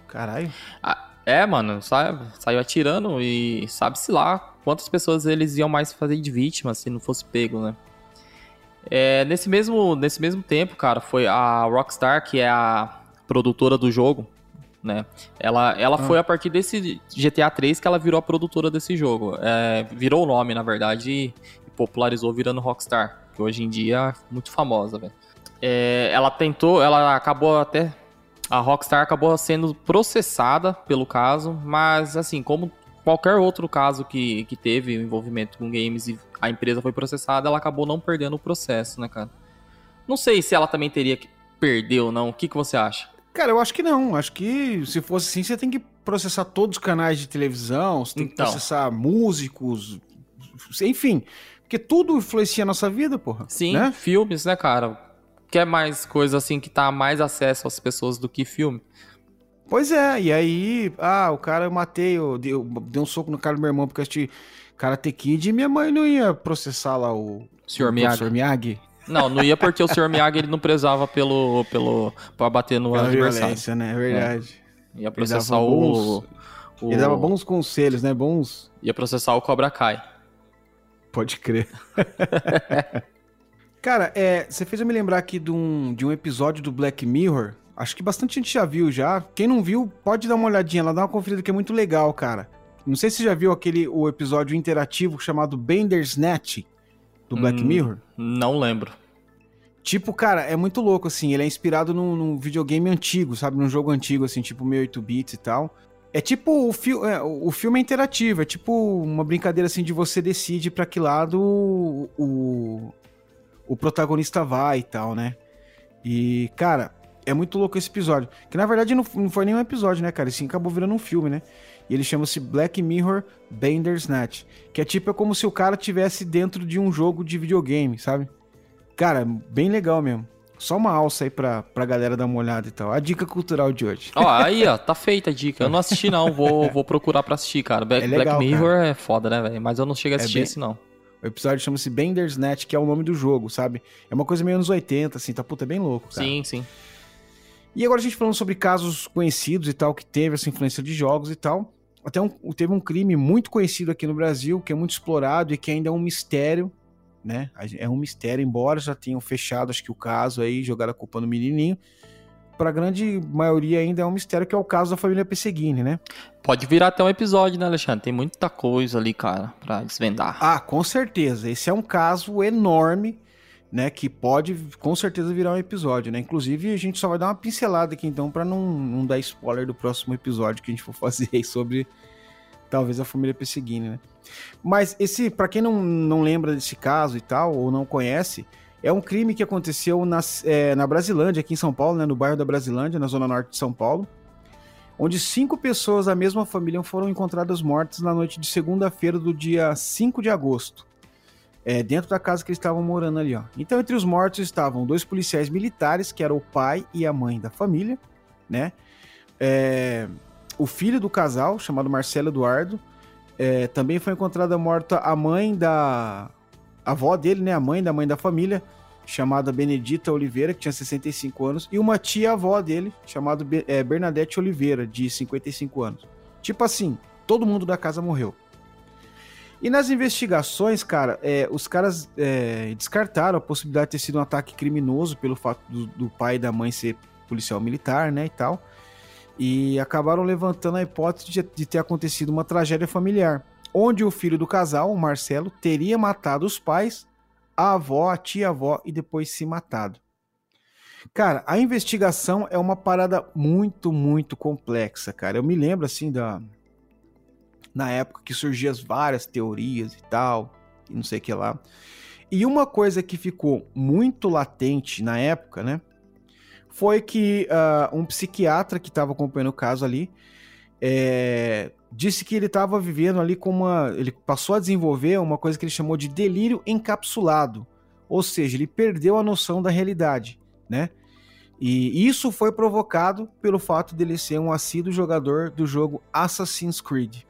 Caralho. A... É, mano, sabe, saiu atirando e sabe-se lá quantas pessoas eles iam mais fazer de vítima se não fosse pego, né? É, nesse, mesmo, nesse mesmo tempo, cara, foi a Rockstar, que é a produtora do jogo, né? Ela, ela ah. foi a partir desse GTA 3 que ela virou a produtora desse jogo. É, virou o nome, na verdade, e, e popularizou virando Rockstar, que hoje em dia é muito famosa, velho. É, ela tentou, ela acabou até a Rockstar acabou sendo processada pelo caso, mas assim, como qualquer outro caso que, que teve envolvimento com games e a empresa foi processada, ela acabou não perdendo o processo, né, cara? Não sei se ela também teria que perder ou não. O que, que você acha? Cara, eu acho que não. Acho que se fosse assim, você tem que processar todos os canais de televisão, você tem então. que processar músicos, enfim. Porque tudo influencia a nossa vida, porra. Sim, né? filmes, né, cara? Quer mais coisa assim que tá mais acesso às pessoas do que filme. Pois é, e aí, ah, o cara eu matei, eu dei, eu dei um soco no cara do meu irmão porque eu assisti Karate Kid e minha mãe não ia processar lá o Sr. Miyagi. Miyagi. Não, não ia porque o Sr. Miyagi ele não prezava pelo, pelo, pra bater no Pela violência, né? É verdade. Ia processar o, bons, o, Ele dava bons conselhos, né? Bons. Ia processar o Cobra Kai. Pode crer. Cara, é, você fez eu me lembrar aqui de um, de um episódio do Black Mirror. Acho que bastante gente já viu já. Quem não viu, pode dar uma olhadinha lá, dar uma conferida que é muito legal, cara. Não sei se você já viu aquele o episódio interativo chamado Bender's Net do Black hum, Mirror. Não lembro. Tipo, cara, é muito louco, assim. Ele é inspirado num, num videogame antigo, sabe? Num jogo antigo, assim, tipo meio 8 bits e tal. É tipo o, fi é, o filme é interativo, é tipo uma brincadeira assim de você decide para que lado o, o, o protagonista vai e tal, né? E, cara, é muito louco esse episódio. Que na verdade não, não foi nenhum episódio, né, cara? Sim, acabou virando um filme, né? E ele chama-se Black Mirror Bandersnatch. Que é tipo, é como se o cara tivesse dentro de um jogo de videogame, sabe? Cara, bem legal mesmo. Só uma alça aí pra, pra galera dar uma olhada e tal. A dica cultural de hoje. Ó, aí, ó, tá feita a dica. Eu não assisti, não. Vou, vou procurar pra assistir, cara. Black, é legal, Black Mirror cara. é foda, né, velho? Mas eu não chego a é assistir é bem... esse, não. O episódio chama-se Bender's Net, que é o nome do jogo, sabe? É uma coisa meio anos 80, assim, tá puta, é bem louco, cara. Sim, sim. E agora a gente falando sobre casos conhecidos e tal, que teve essa influência de jogos e tal. Até um, teve um crime muito conhecido aqui no Brasil, que é muito explorado e que ainda é um mistério, né? É um mistério, embora já tenham fechado, acho que o caso aí, jogaram a culpa no menininho para a grande maioria ainda é um mistério, que é o caso da família Pesseguini, né? Pode virar até um episódio, né, Alexandre? Tem muita coisa ali, cara, para desvendar. Ah, com certeza. Esse é um caso enorme, né, que pode com certeza virar um episódio, né? Inclusive, a gente só vai dar uma pincelada aqui então para não, não dar spoiler do próximo episódio que a gente for fazer aí sobre talvez a família Pesseguini, né? Mas esse, para quem não, não lembra desse caso e tal ou não conhece, é um crime que aconteceu na, é, na Brasilândia, aqui em São Paulo, né, no bairro da Brasilândia, na zona norte de São Paulo, onde cinco pessoas da mesma família foram encontradas mortas na noite de segunda-feira do dia 5 de agosto, é, dentro da casa que eles estavam morando ali. Ó. Então, entre os mortos estavam dois policiais militares, que era o pai e a mãe da família, né? É, o filho do casal, chamado Marcelo Eduardo, é, também foi encontrada morta a mãe da avó dele, né, a mãe da mãe da família, chamada Benedita Oliveira, que tinha 65 anos, e uma tia-avó dele, chamada é, Bernadette Oliveira, de 55 anos. Tipo assim, todo mundo da casa morreu. E nas investigações, cara, é, os caras é, descartaram a possibilidade de ter sido um ataque criminoso pelo fato do, do, pai e da mãe ser policial militar, né, e tal. E acabaram levantando a hipótese de, de ter acontecido uma tragédia familiar onde o filho do casal, o Marcelo, teria matado os pais, a avó, a tia-avó e depois se matado. Cara, a investigação é uma parada muito, muito complexa, cara. Eu me lembro assim da na época que surgiam várias teorias e tal, e não sei o que lá. E uma coisa que ficou muito latente na época, né, foi que uh, um psiquiatra que estava acompanhando o caso ali é, disse que ele estava vivendo ali com uma. Ele passou a desenvolver uma coisa que ele chamou de delírio encapsulado. Ou seja, ele perdeu a noção da realidade, né? E isso foi provocado pelo fato dele ser um assíduo jogador do jogo Assassin's Creed.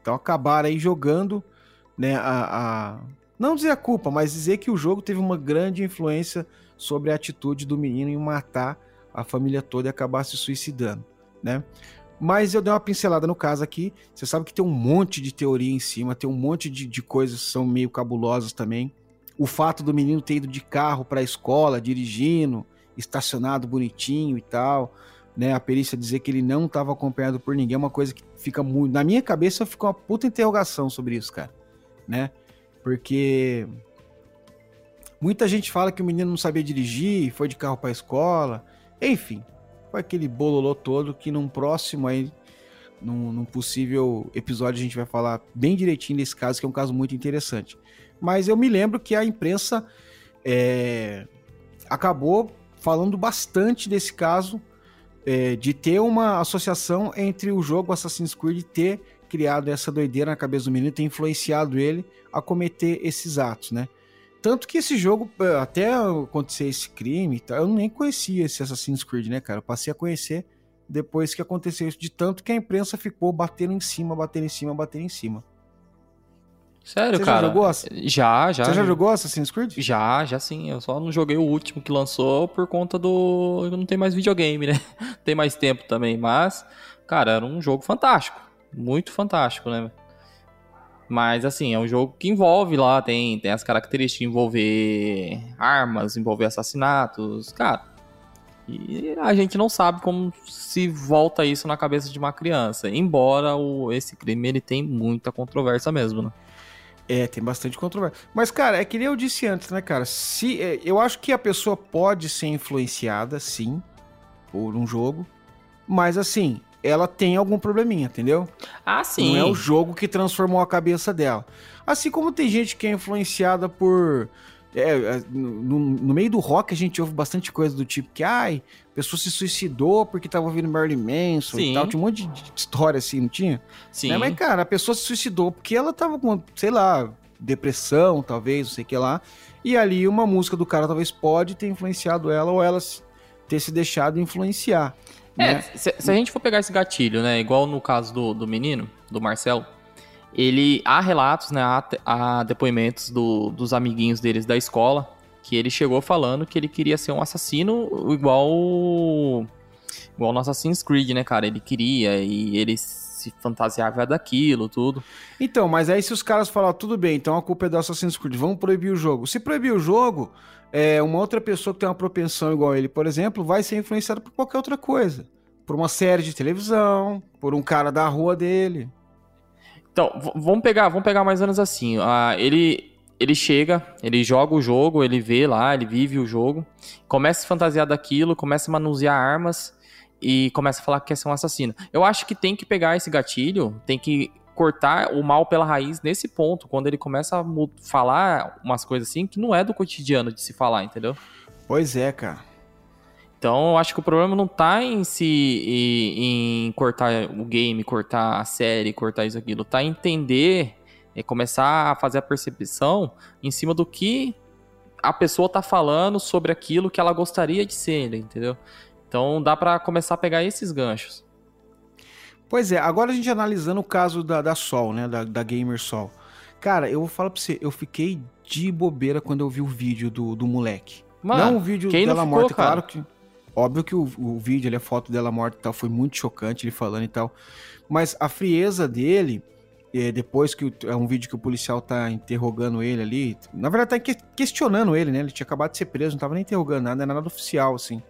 Então acabaram aí jogando, né, a, a, não dizer a culpa, mas dizer que o jogo teve uma grande influência sobre a atitude do menino em matar a família toda e acabar se suicidando, né? Mas eu dei uma pincelada no caso aqui. Você sabe que tem um monte de teoria em cima, tem um monte de, de coisas que são meio cabulosas também. O fato do menino ter ido de carro para a escola, dirigindo, estacionado bonitinho e tal. Né, a perícia dizer que ele não estava acompanhado por ninguém é uma coisa que fica muito. Na minha cabeça fica uma puta interrogação sobre isso, cara. Né? Porque muita gente fala que o menino não sabia dirigir, foi de carro para a escola. Enfim, foi aquele bololô todo que num próximo aí, num, num, possível episódio, a gente vai falar bem direitinho desse caso, que é um caso muito interessante. Mas eu me lembro que a imprensa é, acabou falando bastante desse caso, é, de ter uma associação entre o jogo Assassin's Creed ter criado essa doideira na cabeça do menino, ter influenciado ele a cometer esses atos, né? Tanto que esse jogo, eh, até acontecer esse crime, eu nem conhecia esse Assassin's Creed, né, cara? Eu passei a conhecer depois que aconteceu isso, de tanto que a imprensa ficou batendo em cima, batendo em cima, batendo em cima. Sério, Você cara? Já jogou? Já, já. Você já jogou Assassin's Creed? Já, já sim. Eu só não joguei o último que lançou por conta do. Não tem mais videogame, né? tem mais tempo também. Mas, cara, era um jogo fantástico. Muito fantástico, né? Mas, assim, é um jogo que envolve lá, tem, tem as características de envolver armas, envolver assassinatos. Cara, e a gente não sabe como se volta isso na cabeça de uma criança. Embora o, esse crime ele tem muita controvérsia mesmo, né? É, tem bastante controvérsia. Mas, cara, é que nem eu disse antes, né, cara? Se, é, eu acho que a pessoa pode ser influenciada, sim, por um jogo. Mas, assim, ela tem algum probleminha, entendeu? Ah, sim. Não é o jogo que transformou a cabeça dela. Assim como tem gente que é influenciada por é, é, no, no, meio do rock a gente ouve bastante coisa do tipo que, ai, a pessoa se suicidou porque tava ouvindo Marilyn Manson Sim. e tal. Tinha um monte de história assim, não tinha? Sim. Né? Mas, cara, a pessoa se suicidou porque ela tava com, sei lá, depressão, talvez, não sei o que lá. E ali uma música do cara talvez pode ter influenciado ela ou ela ter se deixado influenciar. É, né? se, se, a gente for pegar esse gatilho, né? Igual no caso do, do menino, do Marcelo, ele há relatos, né, há, há depoimentos do, dos amiguinhos deles da escola que ele chegou falando que ele queria ser um assassino igual igual no Assassin's Creed, né, cara? Ele queria e ele se fantasiava daquilo, tudo. Então, mas aí se os caras falar tudo bem, então a culpa é do Assassin's Creed, vamos proibir o jogo. Se proibir o jogo, é, uma outra pessoa que tem uma propensão igual ele, por exemplo, vai ser influenciada por qualquer outra coisa. Por uma série de televisão, por um cara da rua dele. Então, vamos pegar, vamos pegar mais ou menos assim. Ele, ele chega, ele joga o jogo, ele vê lá, ele vive o jogo, começa a se fantasiar daquilo, começa a manusear armas e começa a falar que quer ser um assassino. Eu acho que tem que pegar esse gatilho, tem que cortar o mal pela raiz nesse ponto, quando ele começa a falar umas coisas assim que não é do cotidiano de se falar, entendeu? Pois é, cara. Então, eu acho que o problema não tá em se em, em cortar o game, cortar a série, cortar isso aquilo, tá em entender, é começar a fazer a percepção em cima do que a pessoa tá falando sobre aquilo que ela gostaria de ser, entendeu? Então, dá para começar a pegar esses ganchos. Pois é, agora a gente analisando o caso da, da Sol, né, da, da Gamer Sol. Cara, eu vou falar pra você, eu fiquei de bobeira quando eu vi o vídeo do, do moleque. Mano, não o vídeo dela morta, claro que Óbvio que o, o vídeo, ali, a foto dela morta e tal, foi muito chocante, ele falando e tal. Mas a frieza dele, é, depois que é um vídeo que o policial tá interrogando ele ali, na verdade tá questionando ele, né? Ele tinha acabado de ser preso, não tava nem interrogando nada, não era nada oficial, assim.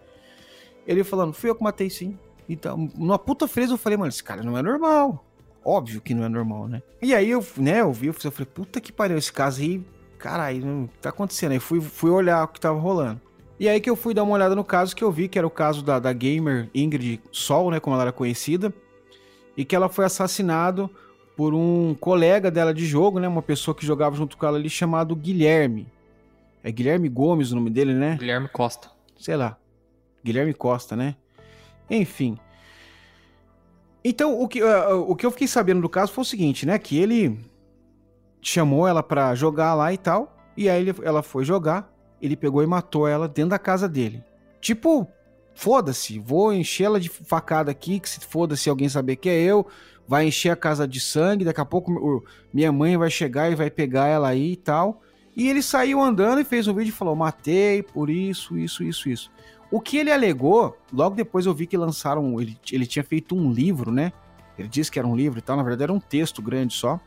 Ele falando, fui eu que matei sim. Então, numa puta frieza eu falei, mano, esse cara não é normal. Óbvio que não é normal, né? E aí eu, né, eu vi, eu falei, puta que pariu, esse caso aí, caralho, o que tá acontecendo? Aí fui, fui olhar o que tava rolando. E aí que eu fui dar uma olhada no caso que eu vi, que era o caso da, da gamer Ingrid Sol, né, como ela era conhecida, e que ela foi assassinado por um colega dela de jogo, né, uma pessoa que jogava junto com ela ali, chamado Guilherme. É Guilherme Gomes o nome dele, né? Guilherme Costa. Sei lá. Guilherme Costa, né? Enfim. Então, o que, uh, o que eu fiquei sabendo do caso foi o seguinte, né? Que ele chamou ela pra jogar lá e tal. E aí ele, ela foi jogar ele pegou e matou ela dentro da casa dele. Tipo, foda-se, vou encher ela de facada aqui, que se foda-se alguém saber que é eu, vai encher a casa de sangue, daqui a pouco minha mãe vai chegar e vai pegar ela aí e tal. E ele saiu andando e fez um vídeo e falou: matei por isso, isso, isso, isso. O que ele alegou, logo depois eu vi que lançaram, ele, ele tinha feito um livro, né? Ele disse que era um livro e tal, na verdade era um texto grande só.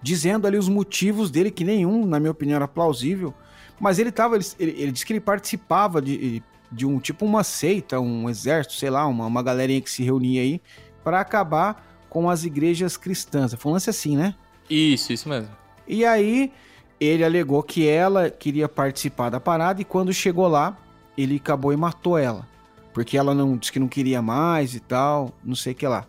Dizendo ali os motivos dele, que nenhum, na minha opinião, era plausível, mas ele tava. Ele, ele, disse que ele participava de, de um tipo uma seita, um exército, sei lá, uma, uma galerinha que se reunia aí para acabar com as igrejas cristãs. Foi um lance assim, né? Isso, isso mesmo. E aí ele alegou que ela queria participar da parada e quando chegou lá, ele acabou e matou ela. Porque ela não disse que não queria mais e tal, não sei o que lá.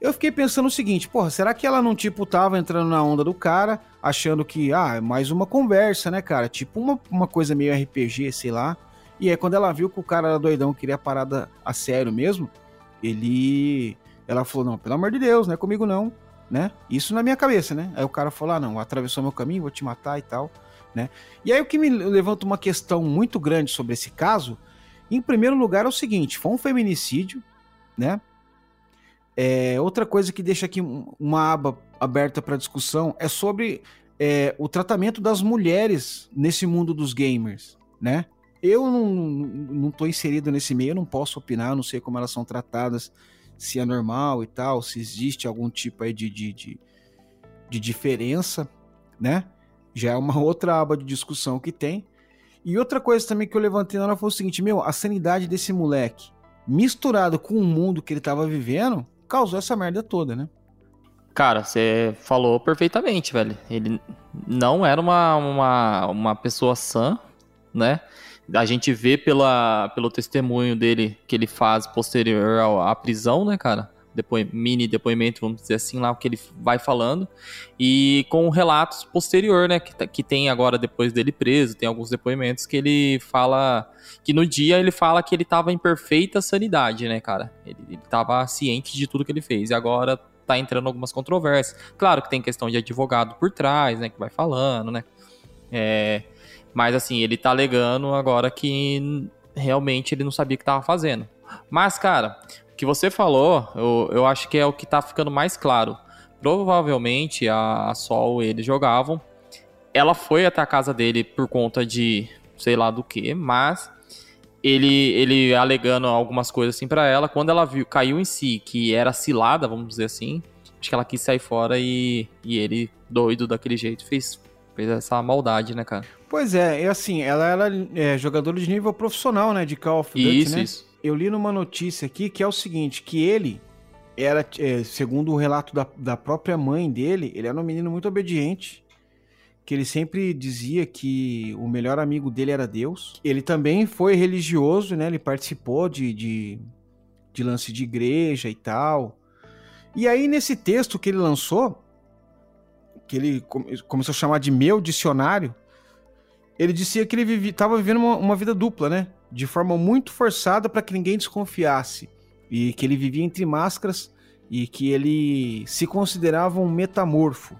Eu fiquei pensando o seguinte, porra, será que ela não, tipo, tava entrando na onda do cara, achando que, ah, é mais uma conversa, né, cara? Tipo, uma, uma coisa meio RPG, sei lá. E aí, quando ela viu que o cara era doidão, queria a parada a sério mesmo, ele. Ela falou: não, pelo amor de Deus, não é comigo não, né? Isso na minha cabeça, né? Aí o cara falou: ah, não, atravessou meu caminho, vou te matar e tal, né? E aí o que me levanta uma questão muito grande sobre esse caso, em primeiro lugar, é o seguinte: foi um feminicídio, né? É, outra coisa que deixa aqui uma aba aberta para discussão é sobre é, o tratamento das mulheres nesse mundo dos gamers, né? Eu não, não inserido nesse meio, não posso opinar, não sei como elas são tratadas, se é normal e tal, se existe algum tipo aí de, de, de, de diferença, né? Já é uma outra aba de discussão que tem. E outra coisa também que eu levantei na hora foi o seguinte, meu, a sanidade desse moleque, misturado com o mundo que ele tava vivendo, causou essa merda toda, né? Cara, você falou perfeitamente, velho. Ele não era uma, uma, uma pessoa sã, né? A gente vê pela, pelo testemunho dele que ele faz posterior à prisão, né, cara? Depois, mini depoimento, vamos dizer assim, lá o que ele vai falando. E com relatos posterior, né? Que, tá, que tem agora depois dele preso, tem alguns depoimentos que ele fala. Que no dia ele fala que ele tava em perfeita sanidade, né, cara? Ele, ele tava ciente de tudo que ele fez. E agora tá entrando algumas controvérsias. Claro que tem questão de advogado por trás, né? Que vai falando, né? É, mas assim, ele tá alegando agora que realmente ele não sabia o que tava fazendo. Mas, cara, que você falou, eu, eu acho que é o que tá ficando mais claro. Provavelmente a, a Sol e eles jogavam. Ela foi até a casa dele por conta de sei lá do que, mas ele, ele alegando algumas coisas assim para ela. Quando ela viu, caiu em si, que era cilada, vamos dizer assim, acho que ela quis sair fora e, e ele, doido daquele jeito, fez, fez essa maldade, né, cara? Pois é, é assim, ela era é, jogadora de nível profissional, né, de Call of Duty, isso, né? Isso, Eu li numa notícia aqui que é o seguinte, que ele era, é, segundo o relato da, da própria mãe dele, ele era um menino muito obediente, que ele sempre dizia que o melhor amigo dele era Deus. Ele também foi religioso, né? Ele participou de, de, de lance de igreja e tal. E aí, nesse texto que ele lançou, que ele começou a chamar de meu dicionário, ele dizia que ele estava vivendo uma, uma, vida dupla, né? De forma muito forçada para que ninguém desconfiasse. E que ele vivia entre máscaras e que ele se considerava um metamorfo.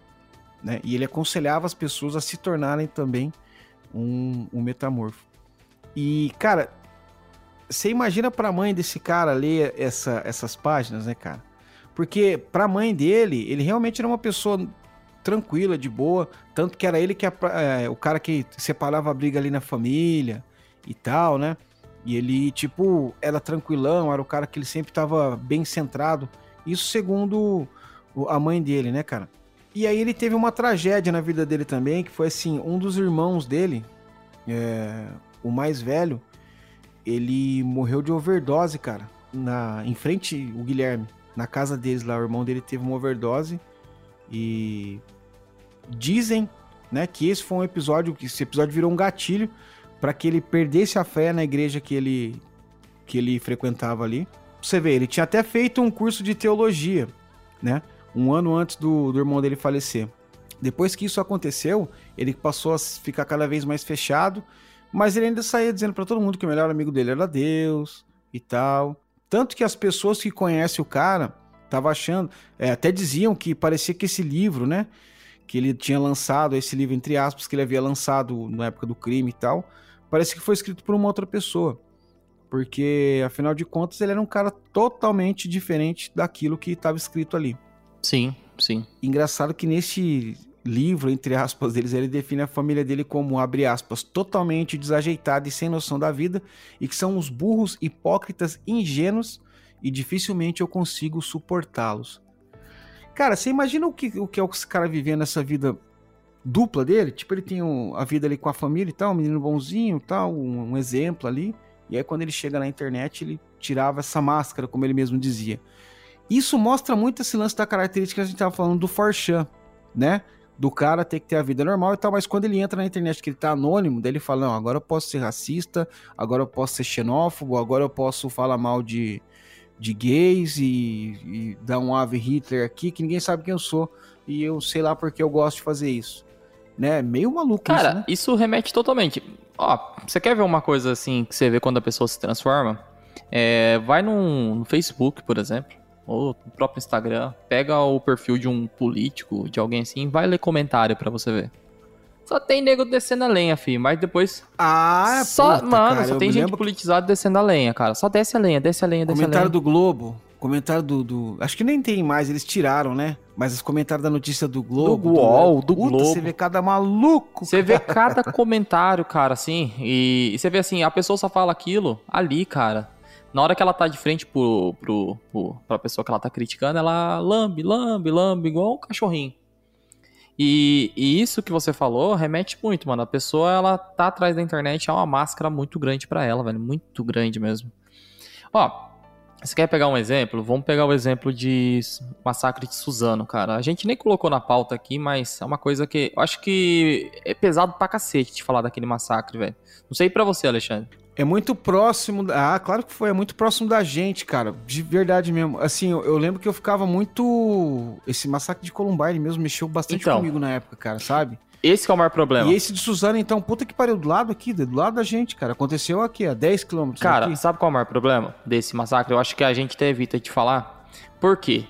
Né? E ele aconselhava as pessoas a se tornarem também um, um metamorfo. E, cara, você imagina para a mãe desse cara ler essa, essas páginas, né, cara? Porque para a mãe dele, ele realmente era uma pessoa tranquila, de boa, tanto que era ele que é, o cara que separava a briga ali na família e tal, né? E ele, tipo, era tranquilão, era o cara que ele sempre tava bem centrado. Isso segundo a mãe dele, né, cara? E aí ele teve uma tragédia na vida dele também, que foi assim, um dos irmãos dele, é, o mais velho, ele morreu de overdose, cara. Na, em frente, o Guilherme, na casa deles lá, o irmão dele teve uma overdose e dizem, né, que esse foi um episódio, que esse episódio virou um gatilho para que ele perdesse a fé na igreja que ele que ele frequentava ali. Você vê, ele tinha até feito um curso de teologia, né? Um ano antes do, do irmão dele falecer. Depois que isso aconteceu, ele passou a ficar cada vez mais fechado, mas ele ainda saía dizendo para todo mundo que o melhor amigo dele era Deus e tal. Tanto que as pessoas que conhecem o cara estavam achando, é, até diziam que parecia que esse livro, né, que ele tinha lançado, esse livro entre aspas, que ele havia lançado na época do crime e tal, parece que foi escrito por uma outra pessoa. Porque, afinal de contas, ele era um cara totalmente diferente daquilo que estava escrito ali. Sim, sim. Engraçado que nesse livro, entre aspas, deles, ele define a família dele como, abre aspas, totalmente desajeitada e sem noção da vida, e que são os burros, hipócritas, ingênuos, e dificilmente eu consigo suportá-los. Cara, você imagina o que, o que é esse cara vivendo essa vida dupla dele? Tipo, ele tem um, a vida ali com a família e tal, um menino bonzinho e tal, um, um exemplo ali. E aí, quando ele chega na internet, ele tirava essa máscara, como ele mesmo dizia. Isso mostra muito esse lance da característica que a gente tava falando do Forchan, né? Do cara ter que ter a vida normal e tal, mas quando ele entra na internet que ele tá anônimo, daí ele fala: Não, agora eu posso ser racista, agora eu posso ser xenófobo, agora eu posso falar mal de, de gays e, e dar um ave Hitler aqui que ninguém sabe quem eu sou e eu sei lá porque eu gosto de fazer isso. Né? Meio maluco Cara, isso, né? isso remete totalmente. Ó, você quer ver uma coisa assim que você vê quando a pessoa se transforma? É, vai no, no Facebook, por exemplo, ou no próprio Instagram, pega o perfil de um político, de alguém assim, vai ler comentário para você ver. Só tem nego descendo a lenha, filho. Mas depois. Ah, só, puta, Mano, cara, só tem gente lembro- politizada descendo a lenha, cara. Só desce a lenha, desce a lenha, desce a Comentário lenha. do Globo. Comentário do, do, Acho que nem tem mais, eles tiraram, né? Mas os comentários da notícia do Globo. Do UOL, do, do Puta, Globo. Você vê cada maluco. Você vê cada comentário, cara, assim. E, e, você vê assim, a pessoa só fala aquilo ali, cara. Na hora que ela tá de frente pro, pro, pro, pra pessoa que ela tá criticando, ela lambe, lambe, lambe, igual um cachorrinho. E, e, isso que você falou remete muito, mano. A pessoa, ela tá atrás da internet, é uma máscara muito grande para ela, velho. Muito grande mesmo. Ó, você quer pegar um exemplo? Vamos pegar o exemplo de massacre de Suzano, cara. A gente nem colocou na pauta aqui, mas é uma coisa que eu acho que é pesado pra cacete de falar daquele massacre, velho. Não sei para você, Alexandre. É muito próximo. Ah, claro que foi. É muito próximo da gente, cara. De verdade mesmo. Assim, eu, eu lembro que eu ficava muito. Esse massacre de Columbine mesmo mexeu bastante então, comigo na época, cara, sabe? Esse é o maior problema. E esse de Suzano, então, puta que pariu, do lado aqui, do lado da gente, cara. Aconteceu aqui, a 10 quilômetros. Cara, aqui. sabe qual é o maior problema desse massacre? Eu acho que a gente até evita de falar. Por quê?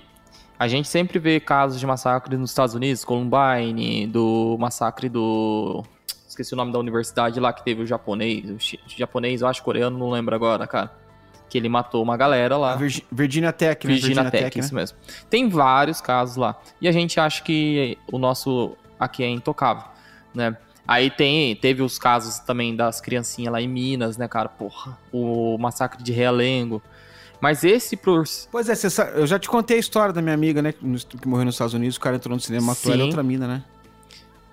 A gente sempre vê casos de massacre nos Estados Unidos, Columbine, do massacre do esqueci o nome da universidade lá que teve o japonês, o japonês, eu acho coreano, não lembro agora, cara. Que ele matou uma galera lá. Virg Virginia Tech, né? Virginia, Virginia Tech, Tech né? isso mesmo. Tem vários casos lá. E a gente acha que o nosso aqui é intocável, né? Aí tem, teve os casos também das criancinhas lá em Minas, né, cara? Porra, o massacre de Realengo. Mas esse por. Pois é, sabe, eu já te contei a história da minha amiga, né? Que morreu nos Estados Unidos, o cara entrou no cinema, matou ela outra mina, né?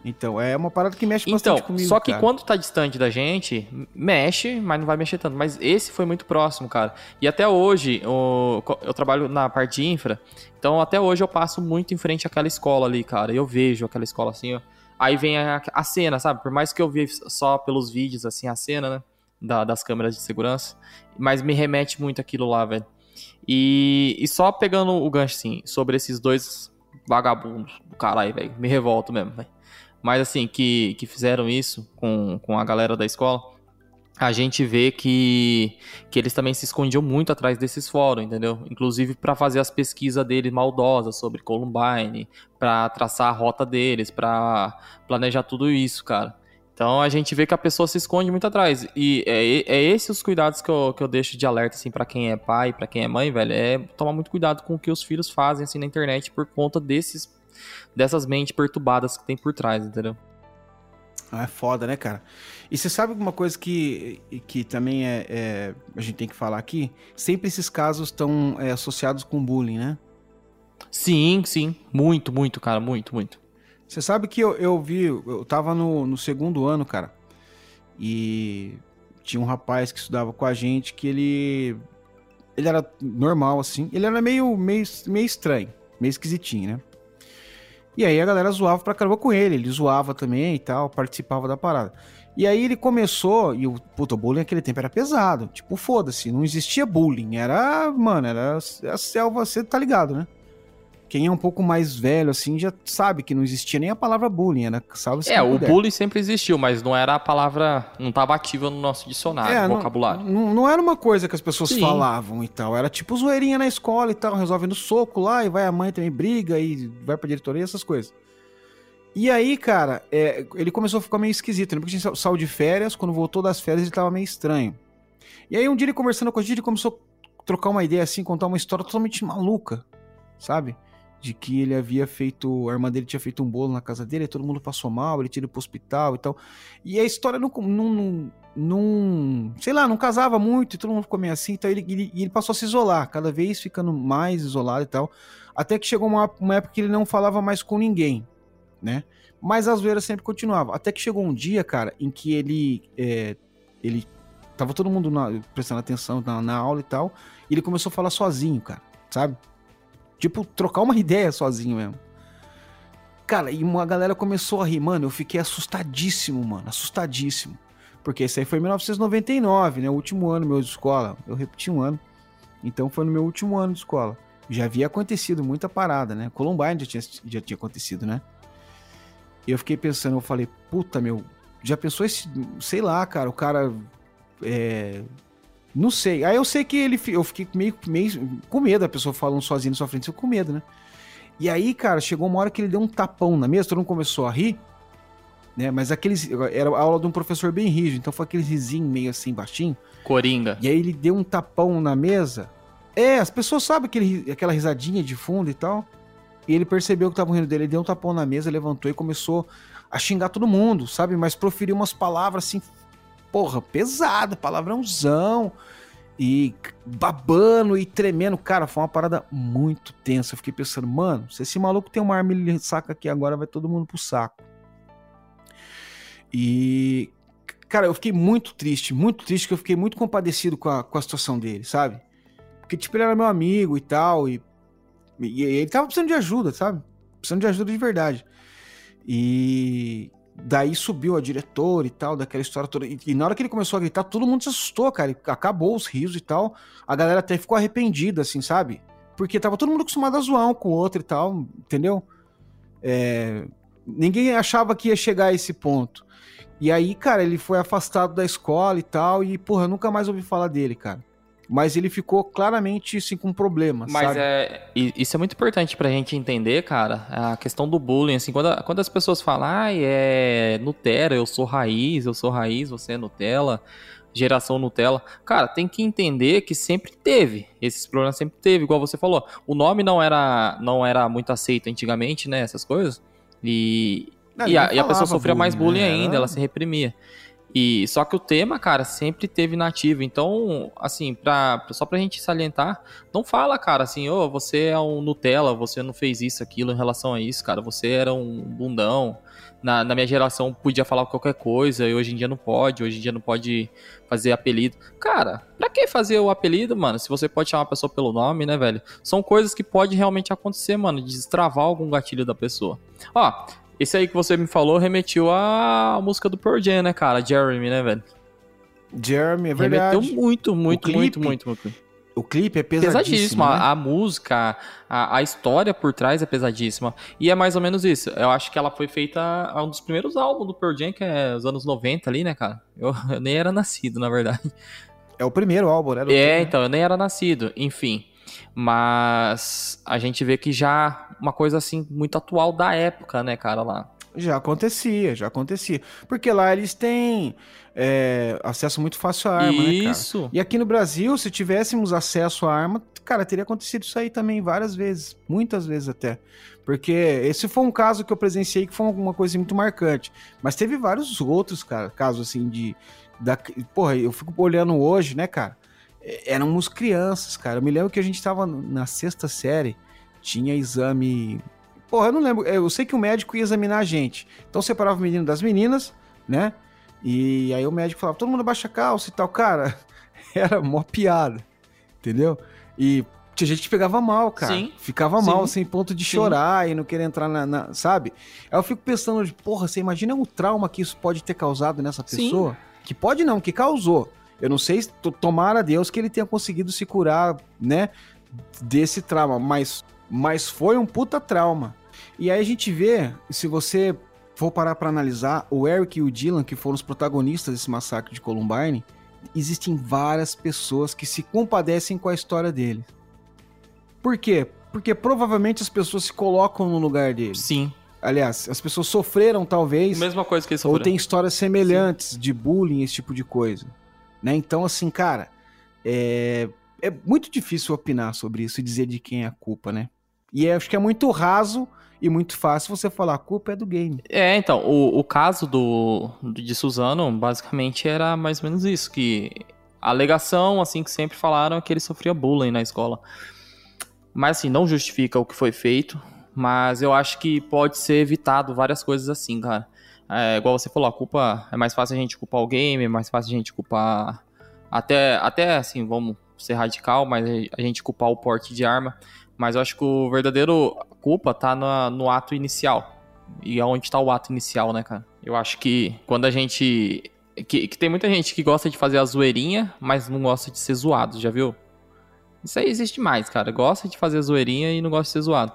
Então, é uma parada que mexe bastante então, comigo. Só que cara. quando tá distante da gente, mexe, mas não vai mexer tanto. Mas esse foi muito próximo, cara. E até hoje, eu, eu trabalho na parte de infra, então até hoje eu passo muito em frente àquela escola ali, cara. Eu vejo aquela escola assim, ó. Aí vem a, a cena, sabe? Por mais que eu vi só pelos vídeos, assim, a cena, né? Da, das câmeras de segurança. Mas me remete muito aquilo lá, velho. E, e só pegando o gancho, assim, sobre esses dois vagabundos do caralho, velho. Me revolto mesmo, velho mas assim, que, que fizeram isso com, com a galera da escola, a gente vê que, que eles também se escondiam muito atrás desses fóruns, entendeu? Inclusive para fazer as pesquisas deles maldosas sobre Columbine, para traçar a rota deles, para planejar tudo isso, cara. Então a gente vê que a pessoa se esconde muito atrás. E é, é esses os cuidados que eu, que eu deixo de alerta, assim, para quem é pai, para quem é mãe, velho. É tomar muito cuidado com o que os filhos fazem, assim, na internet por conta desses dessas mentes perturbadas que tem por trás, entendeu? Ah, é foda, né, cara? E você sabe uma coisa que, que também é, é a gente tem que falar aqui? Sempre esses casos estão é, associados com bullying, né? Sim, sim. Muito, muito, cara. Muito, muito. Você sabe que eu, eu vi, eu tava no, no segundo ano, cara, e tinha um rapaz que estudava com a gente que ele. Ele era normal, assim. Ele era meio, meio, meio estranho, meio esquisitinho, né? E aí a galera zoava pra caramba com ele, ele zoava também e tal, participava da parada. E aí ele começou, e o puta, bullying naquele tempo era pesado. Tipo, foda-se, não existia bullying. Era, mano, era a selva, você tá ligado, né? Quem é um pouco mais velho, assim, já sabe que não existia nem a palavra bullying, era salve É, o puder. bullying sempre existiu, mas não era a palavra, não estava ativa no nosso dicionário, é, vocabulário. Não, não, era uma coisa que as pessoas Sim. falavam e tal, era tipo zoeirinha na escola e tal, resolve no soco lá, e vai a mãe também briga, e vai pra diretoria, essas coisas. E aí, cara, é, ele começou a ficar meio esquisito, né? Porque tinha saiu de férias, quando voltou das férias ele tava meio estranho. E aí um dia ele conversando com a gente, ele começou a trocar uma ideia assim, contar uma história totalmente maluca, sabe? De que ele havia feito, a irmã dele tinha feito um bolo na casa dele, todo mundo passou mal, ele ido pro hospital e tal. E a história não, não, não, sei lá, não casava muito, e todo mundo ficou meio assim, então ele, ele, ele passou a se isolar, cada vez ficando mais isolado e tal. Até que chegou uma, uma época que ele não falava mais com ninguém, né? Mas a zoeira sempre continuava. Até que chegou um dia, cara, em que ele, é, ele tava todo mundo na, prestando atenção na, na aula e tal, e ele começou a falar sozinho, cara, sabe? Tipo, trocar uma ideia sozinho mesmo. Cara, e uma galera começou a rir, mano. Eu fiquei assustadíssimo, mano. Assustadíssimo. Porque esse aí foi em 1999, né? O último ano meu de escola. Eu repeti um ano. Então foi no meu último ano de escola. Já havia acontecido muita parada, né? Columbine já tinha, já tinha acontecido, né? E eu fiquei pensando, eu falei, puta, meu, já pensou esse. Sei lá, cara, o cara. É, não sei. Aí eu sei que ele. Eu fiquei meio, meio com medo, a pessoa falando sozinha na sua frente, eu com medo, né? E aí, cara, chegou uma hora que ele deu um tapão na mesa, todo mundo começou a rir, né? Mas aqueles. Era a aula de um professor bem rígido, então foi aquele risinho meio assim, baixinho. Coringa. E aí ele deu um tapão na mesa É, as pessoas sabem aquele, aquela risadinha de fundo e tal. E ele percebeu que tava rindo dele, ele deu um tapão na mesa, levantou e começou a xingar todo mundo, sabe? Mas proferiu umas palavras assim, porra, pesado, palavrãozão. E babando e tremendo. Cara, foi uma parada muito tensa. Eu fiquei pensando, mano, se esse maluco tem uma arma e ele saca aqui agora, vai todo mundo pro saco. E, cara, eu fiquei muito triste, muito triste, que eu fiquei muito compadecido com a, com a situação dele, sabe? Porque, tipo, ele era meu amigo e tal, e, e, e ele tava precisando de ajuda, sabe? Precisando de ajuda de verdade. E daí subiu a diretora e tal, daquela história toda. E, e, na hora que ele começou a gritar, todo mundo se assustou, cara. Acabou os rios e tal. A galera até ficou arrependida, assim, sabe? Porque tava todo mundo acostumado a zoar um com o outro e tal, entendeu? É... Ninguém achava que ia chegar a esse ponto. E aí, cara, ele foi afastado da escola e tal, e, porra, nunca mais ouvi falar dele, cara. Mas ele ficou claramente, assim, com problemas, Mas sabe? é... Isso é muito importante pra gente entender, cara, a questão do bullying, assim, quando, quando as pessoas falam, ah, é Nutella, eu sou raiz, eu sou raiz, você é Nutella, geração Nutella. Cara, tem que entender que sempre teve, esses problemas sempre teve, igual você falou. O nome não era, não era muito aceito antigamente, né, essas coisas. E, não, e, a, e, a, pessoa sofria bullying, mais bullying né? ainda, ela se reprimia. E só que o tema, cara, sempre teve nativo. Então, assim, pra, só pra gente salientar, não fala, cara, assim, ô, oh, você é um Nutella, você não fez isso, aquilo em relação a isso, cara. Você era um bundão. Na, na minha geração podia falar qualquer coisa, e hoje em dia não pode, hoje em dia não pode fazer apelido. Cara, pra que fazer o apelido, mano? Se você pode chamar a pessoa pelo nome, né, velho? São coisas que pode realmente acontecer, mano, de destravar algum gatilho da pessoa. Ó, esse aí que você me falou remetiu à música do Pearl Jam, né, cara? Jeremy, né, velho? Jeremy, é verdade. Remeteu muito, muito, muito, muito, muito. O clipe é pesadíssimo. Pesadíssimo. Né? A, música, a, a, história por trás é pesadíssima. E é mais ou menos isso. Eu acho que ela foi feita a um dos primeiros álbuns do Pearl Jam, que é os anos 90 ali, né, cara? Eu, eu nem era nascido, na verdade. É o primeiro álbum, né? É, então, eu nem era nascido. Enfim. Mas a gente vê que já uma coisa assim muito atual da época, né, cara, lá. Já acontecia, já acontecia. Porque lá eles têm é, acesso muito fácil à arma, isso. né, Isso. E aqui no Brasil, se tivéssemos acesso à arma, cara, teria acontecido isso aí também várias vezes. Muitas vezes até. Porque esse foi um caso que eu presenciei que foi uma coisa muito marcante. Mas teve vários outros, cara, casos assim de... Da, porra, eu fico olhando hoje, né, cara? Éramos crianças, cara. Eu me lembro que a gente tava na sexta série, tinha exame. Porra, eu não lembro. Eu sei que o médico ia examinar a gente. Então separava o menino das meninas, né? E aí o médico falava, todo mundo abaixa a calça e tal. Cara, era mó piada, entendeu? E tinha gente que pegava mal, cara. Sim. Ficava Sim. mal, sem ponto de Sim. chorar e não querer entrar na, na, Sabe? Aí eu fico pensando, porra, você imagina o trauma que isso pode ter causado nessa pessoa? Sim. Que pode não, que causou. Eu não sei, tomara a Deus que ele tenha conseguido se curar, né, desse trauma, mas, mas foi um puta trauma. E aí a gente vê, se você for parar para analisar, o Eric e o Dylan, que foram os protagonistas desse massacre de Columbine, existem várias pessoas que se compadecem com a história dele. Por quê? Porque provavelmente as pessoas se colocam no lugar dele. Sim. Aliás, as pessoas sofreram, talvez. Mesma coisa que eles sofreram. Ou tem histórias semelhantes Sim. de bullying, esse tipo de coisa. Né? Então, assim, cara, é, é muito difícil opinar sobre isso e dizer de quem é a culpa, né? E acho que é muito raso e muito fácil você falar a culpa é do game. É, então, o, o caso do, de Suzano, basicamente, era mais ou menos isso, que a alegação, assim, que sempre falaram é que ele sofria bullying na escola. Mas, assim, não justifica o que foi feito, mas eu acho que pode ser evitado várias coisas assim, cara. É, igual você falou, a culpa é mais fácil a gente culpar o game, é mais fácil a gente culpar até, até assim, vamos ser radical, mas a gente culpar o porte de arma. Mas eu acho que o verdadeiro culpa tá no, no ato inicial. E aonde tá o ato inicial, né, cara? Eu acho que quando a gente. Que, que tem muita gente que gosta de fazer a zoeirinha, mas não gosta de ser zoado, já viu? Isso aí existe mais, cara. Gosta de fazer a zoeirinha e não gosta de ser zoado.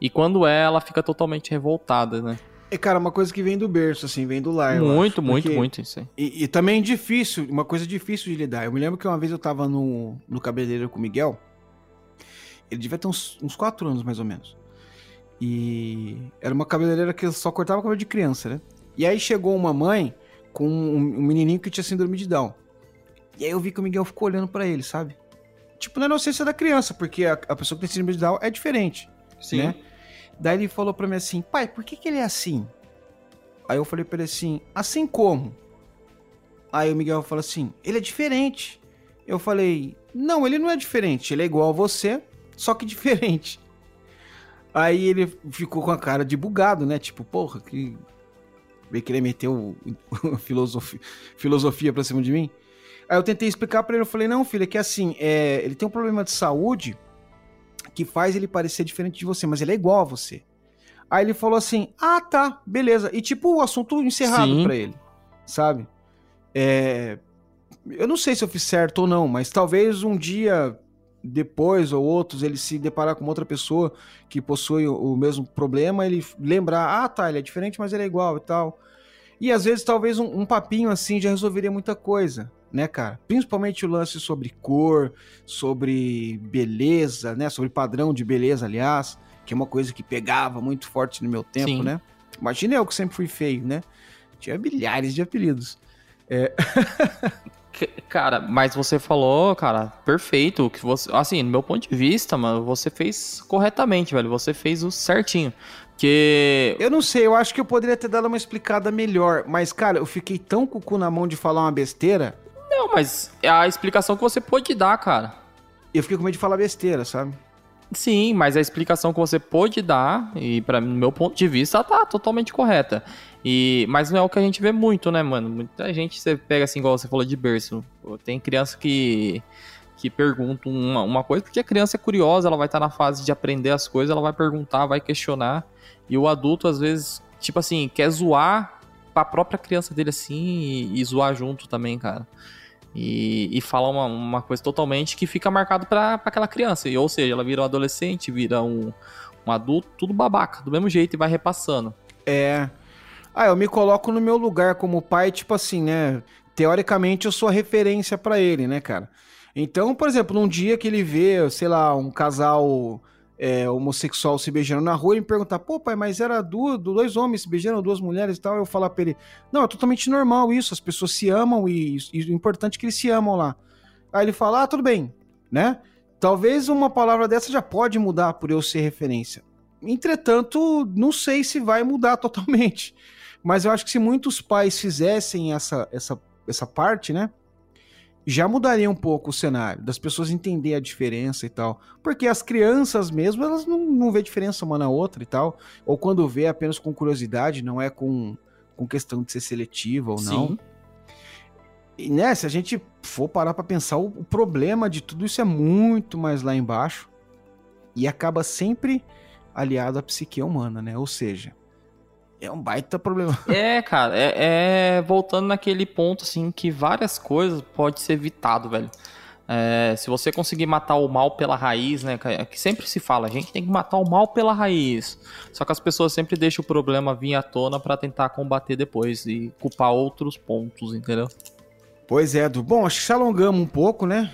E quando é, ela fica totalmente revoltada, né? É, cara, uma coisa que vem do berço, assim, vem do lar. Muito, muito, porque... muito isso aí. E, e, também difícil, uma coisa difícil de lidar. Eu me lembro que uma vez eu tava no, no cabeleireiro com o Miguel. Ele devia ter uns, uns quatro anos, mais ou menos. E era uma cabeleireira que só cortava cabelo de criança, né? E aí chegou uma mãe com um, um menininho que tinha síndrome de Down. E aí eu vi que o Miguel ficou olhando para ele, sabe? tipo, na inocência da criança, porque a, a pessoa que tem síndrome de Down é diferente. Sim. Né? Daí ele falou pra mim assim, pai, por que, que ele é assim? Aí eu falei pra ele assim, assim como? Aí o Miguel falou assim, ele é diferente. Eu falei, não, ele não é diferente, ele é igual a você, só que diferente. Aí ele ficou com a cara de bugado, né? Tipo, porra, que. Veio querer meter o, o filosofia, filosofia pra cima de mim. Aí eu tentei explicar para ele, eu falei, não, filho, é que assim, é, ele tem um problema de saúde que faz ele parecer diferente de você, mas ele é igual a você. Aí ele falou assim: Ah, tá, beleza. E tipo, o assunto encerrado para ele, sabe? É... Eu não sei se eu fiz certo ou não, mas talvez um dia depois ou outros ele se deparar com outra pessoa que possui o mesmo problema, ele lembrar: Ah, tá, ele é diferente, mas ele é igual e tal. E às vezes, talvez um, um papinho assim já resolveria muita coisa né, cara? Principalmente o lance sobre cor, sobre beleza, né? Sobre padrão de beleza, aliás, que é uma coisa que pegava muito forte no meu tempo, Sim. né? Imagina eu que sempre fui feio, né? Tinha milhares de apelidos. É... cara, mas você falou, cara, perfeito. Que você, assim, no meu ponto de vista, mano, você fez corretamente, velho. Você fez o certinho. Que. Eu não sei, eu acho que eu poderia ter dado uma explicada melhor. Mas, cara, eu fiquei tão com o cu na mão de falar uma besteira não, mas é a explicação que você pôde dar, cara. Eu fiquei com medo de falar besteira, sabe? Sim, mas a explicação que você pôde dar, e para meu ponto de vista, tá totalmente correta. E, mas não é o que a gente vê muito, né, mano? Muita gente você pega assim, igual você falou de berço. Tem criança que, que pergunta uma, uma coisa, porque a criança é curiosa, ela vai estar tá na fase de aprender as coisas, ela vai perguntar, vai questionar. E o adulto, às vezes, tipo assim, quer zoar pra própria criança dele assim e, e zoar junto também, cara e, e fala uma, uma coisa totalmente que fica marcado para aquela criança. E, ou seja, ela vira um adolescente, vira um, um adulto, tudo babaca, do mesmo jeito e vai repassando. É. Ah, eu me coloco no meu lugar como pai, tipo assim, né? Teoricamente eu sou a referência para ele, né, cara? Então, por exemplo, num dia que ele vê, sei lá, um casal é, homossexual se beijando na rua e me perguntar, pô, pai, mas era duas, dois homens se beijando, duas mulheres e tal, eu falar pra ele, não, é totalmente normal isso, as pessoas se amam e, e o importante é que eles se amam lá. Aí ele fala, ah, tudo bem, né? Talvez uma palavra dessa já pode mudar por eu ser referência. Entretanto, não sei se vai mudar totalmente. Mas eu acho que se muitos pais fizessem essa, essa, essa parte, né? Já mudaria um pouco o cenário, das pessoas entender a diferença e tal. Porque as crianças mesmo, elas não, não vê diferença uma na outra e tal. Ou quando vê apenas com curiosidade, não é com, com questão de ser seletiva ou não. Sim. E né, se a gente for parar para pensar, o, o problema de tudo isso é muito mais lá embaixo. E acaba sempre aliado à psique humana, né? Ou seja, é um baita problema. É, cara, é, é, voltando naquele ponto assim que várias coisas pode ser evitado, velho. É, se você conseguir matar o mal pela raiz, né? Que sempre se fala, a gente tem que matar o mal pela raiz. Só que as pessoas sempre deixam o problema vir à tona para tentar combater depois e culpar outros pontos, entendeu? Pois é, do bom, acho que se alongamos um pouco, né?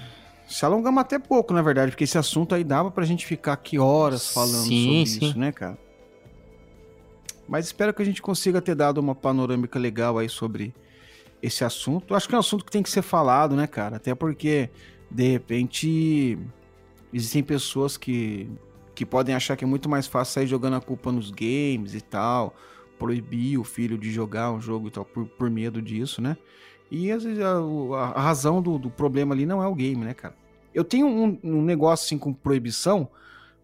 Se alongamos até pouco, na verdade, porque esse assunto aí dava pra gente ficar aqui horas falando sim, sobre sim. isso, né, cara? Mas espero que a gente consiga ter dado uma panorâmica legal aí sobre esse assunto. Acho que é um assunto que tem que ser falado, né, cara? Até porque, de repente, existem pessoas que, que podem achar que é muito mais fácil sair jogando a culpa nos games e tal, proibir o filho de jogar um jogo e tal, por, por medo disso, né? E às vezes a, a razão do, do, problema ali não é o game, né, cara? Eu tenho um, um negócio assim com proibição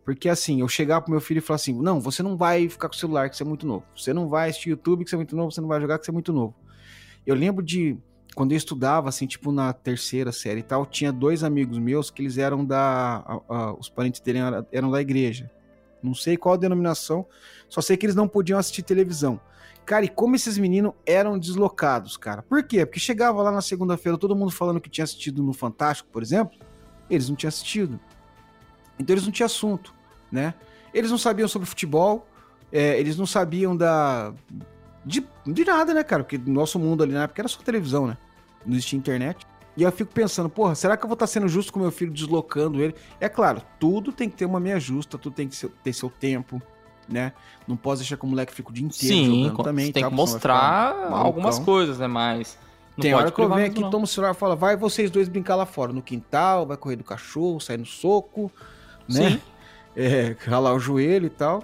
porque assim, eu chegar pro meu filho e falar assim: não, você não vai ficar com o celular, que você é muito novo. Você não vai assistir YouTube, que você é muito novo. Você não vai jogar, que você é muito novo. Eu lembro de quando eu estudava, assim, tipo na terceira série e tal, tinha dois amigos meus que eles eram da. A, a, os parentes dele eram, eram da igreja. Não sei qual denominação, só sei que eles não podiam assistir televisão. Cara, e como esses meninos eram deslocados, cara. Por quê? Porque chegava lá na segunda-feira todo mundo falando que tinha assistido no Fantástico, por exemplo, eles não tinham assistido. Então eles não tinham assunto né? Eles não sabiam sobre futebol, é, eles não sabiam da. De, de nada, né, cara? Porque no nosso mundo ali na época era só televisão, né? Não existia internet. E eu fico pensando, porra, será que eu vou estar sendo justo com meu filho deslocando ele? É claro, tudo tem que ter uma meia justa, tudo tem que ter seu tempo, né? Não posso deixar que o moleque fique o dia inteiro Sim, jogando também. Tem tá, que mostrar algumas coisas, né? Mas Não Tem hora que eu venho aqui, não. tomo o celular e falo, vai vocês dois brincar lá fora, no quintal, vai correr do cachorro, sair no soco, né? Sim. É, ralar o joelho e tal.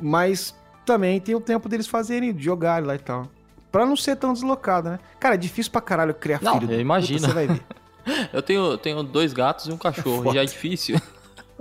Mas também tem o tempo deles fazerem, de jogarem lá e tal. Pra não ser tão deslocado, né? Cara, é difícil pra caralho criar Não, filho. eu imagino. Puta, Você vai ver. Eu tenho, tenho dois gatos e um cachorro, Foda. já é difícil.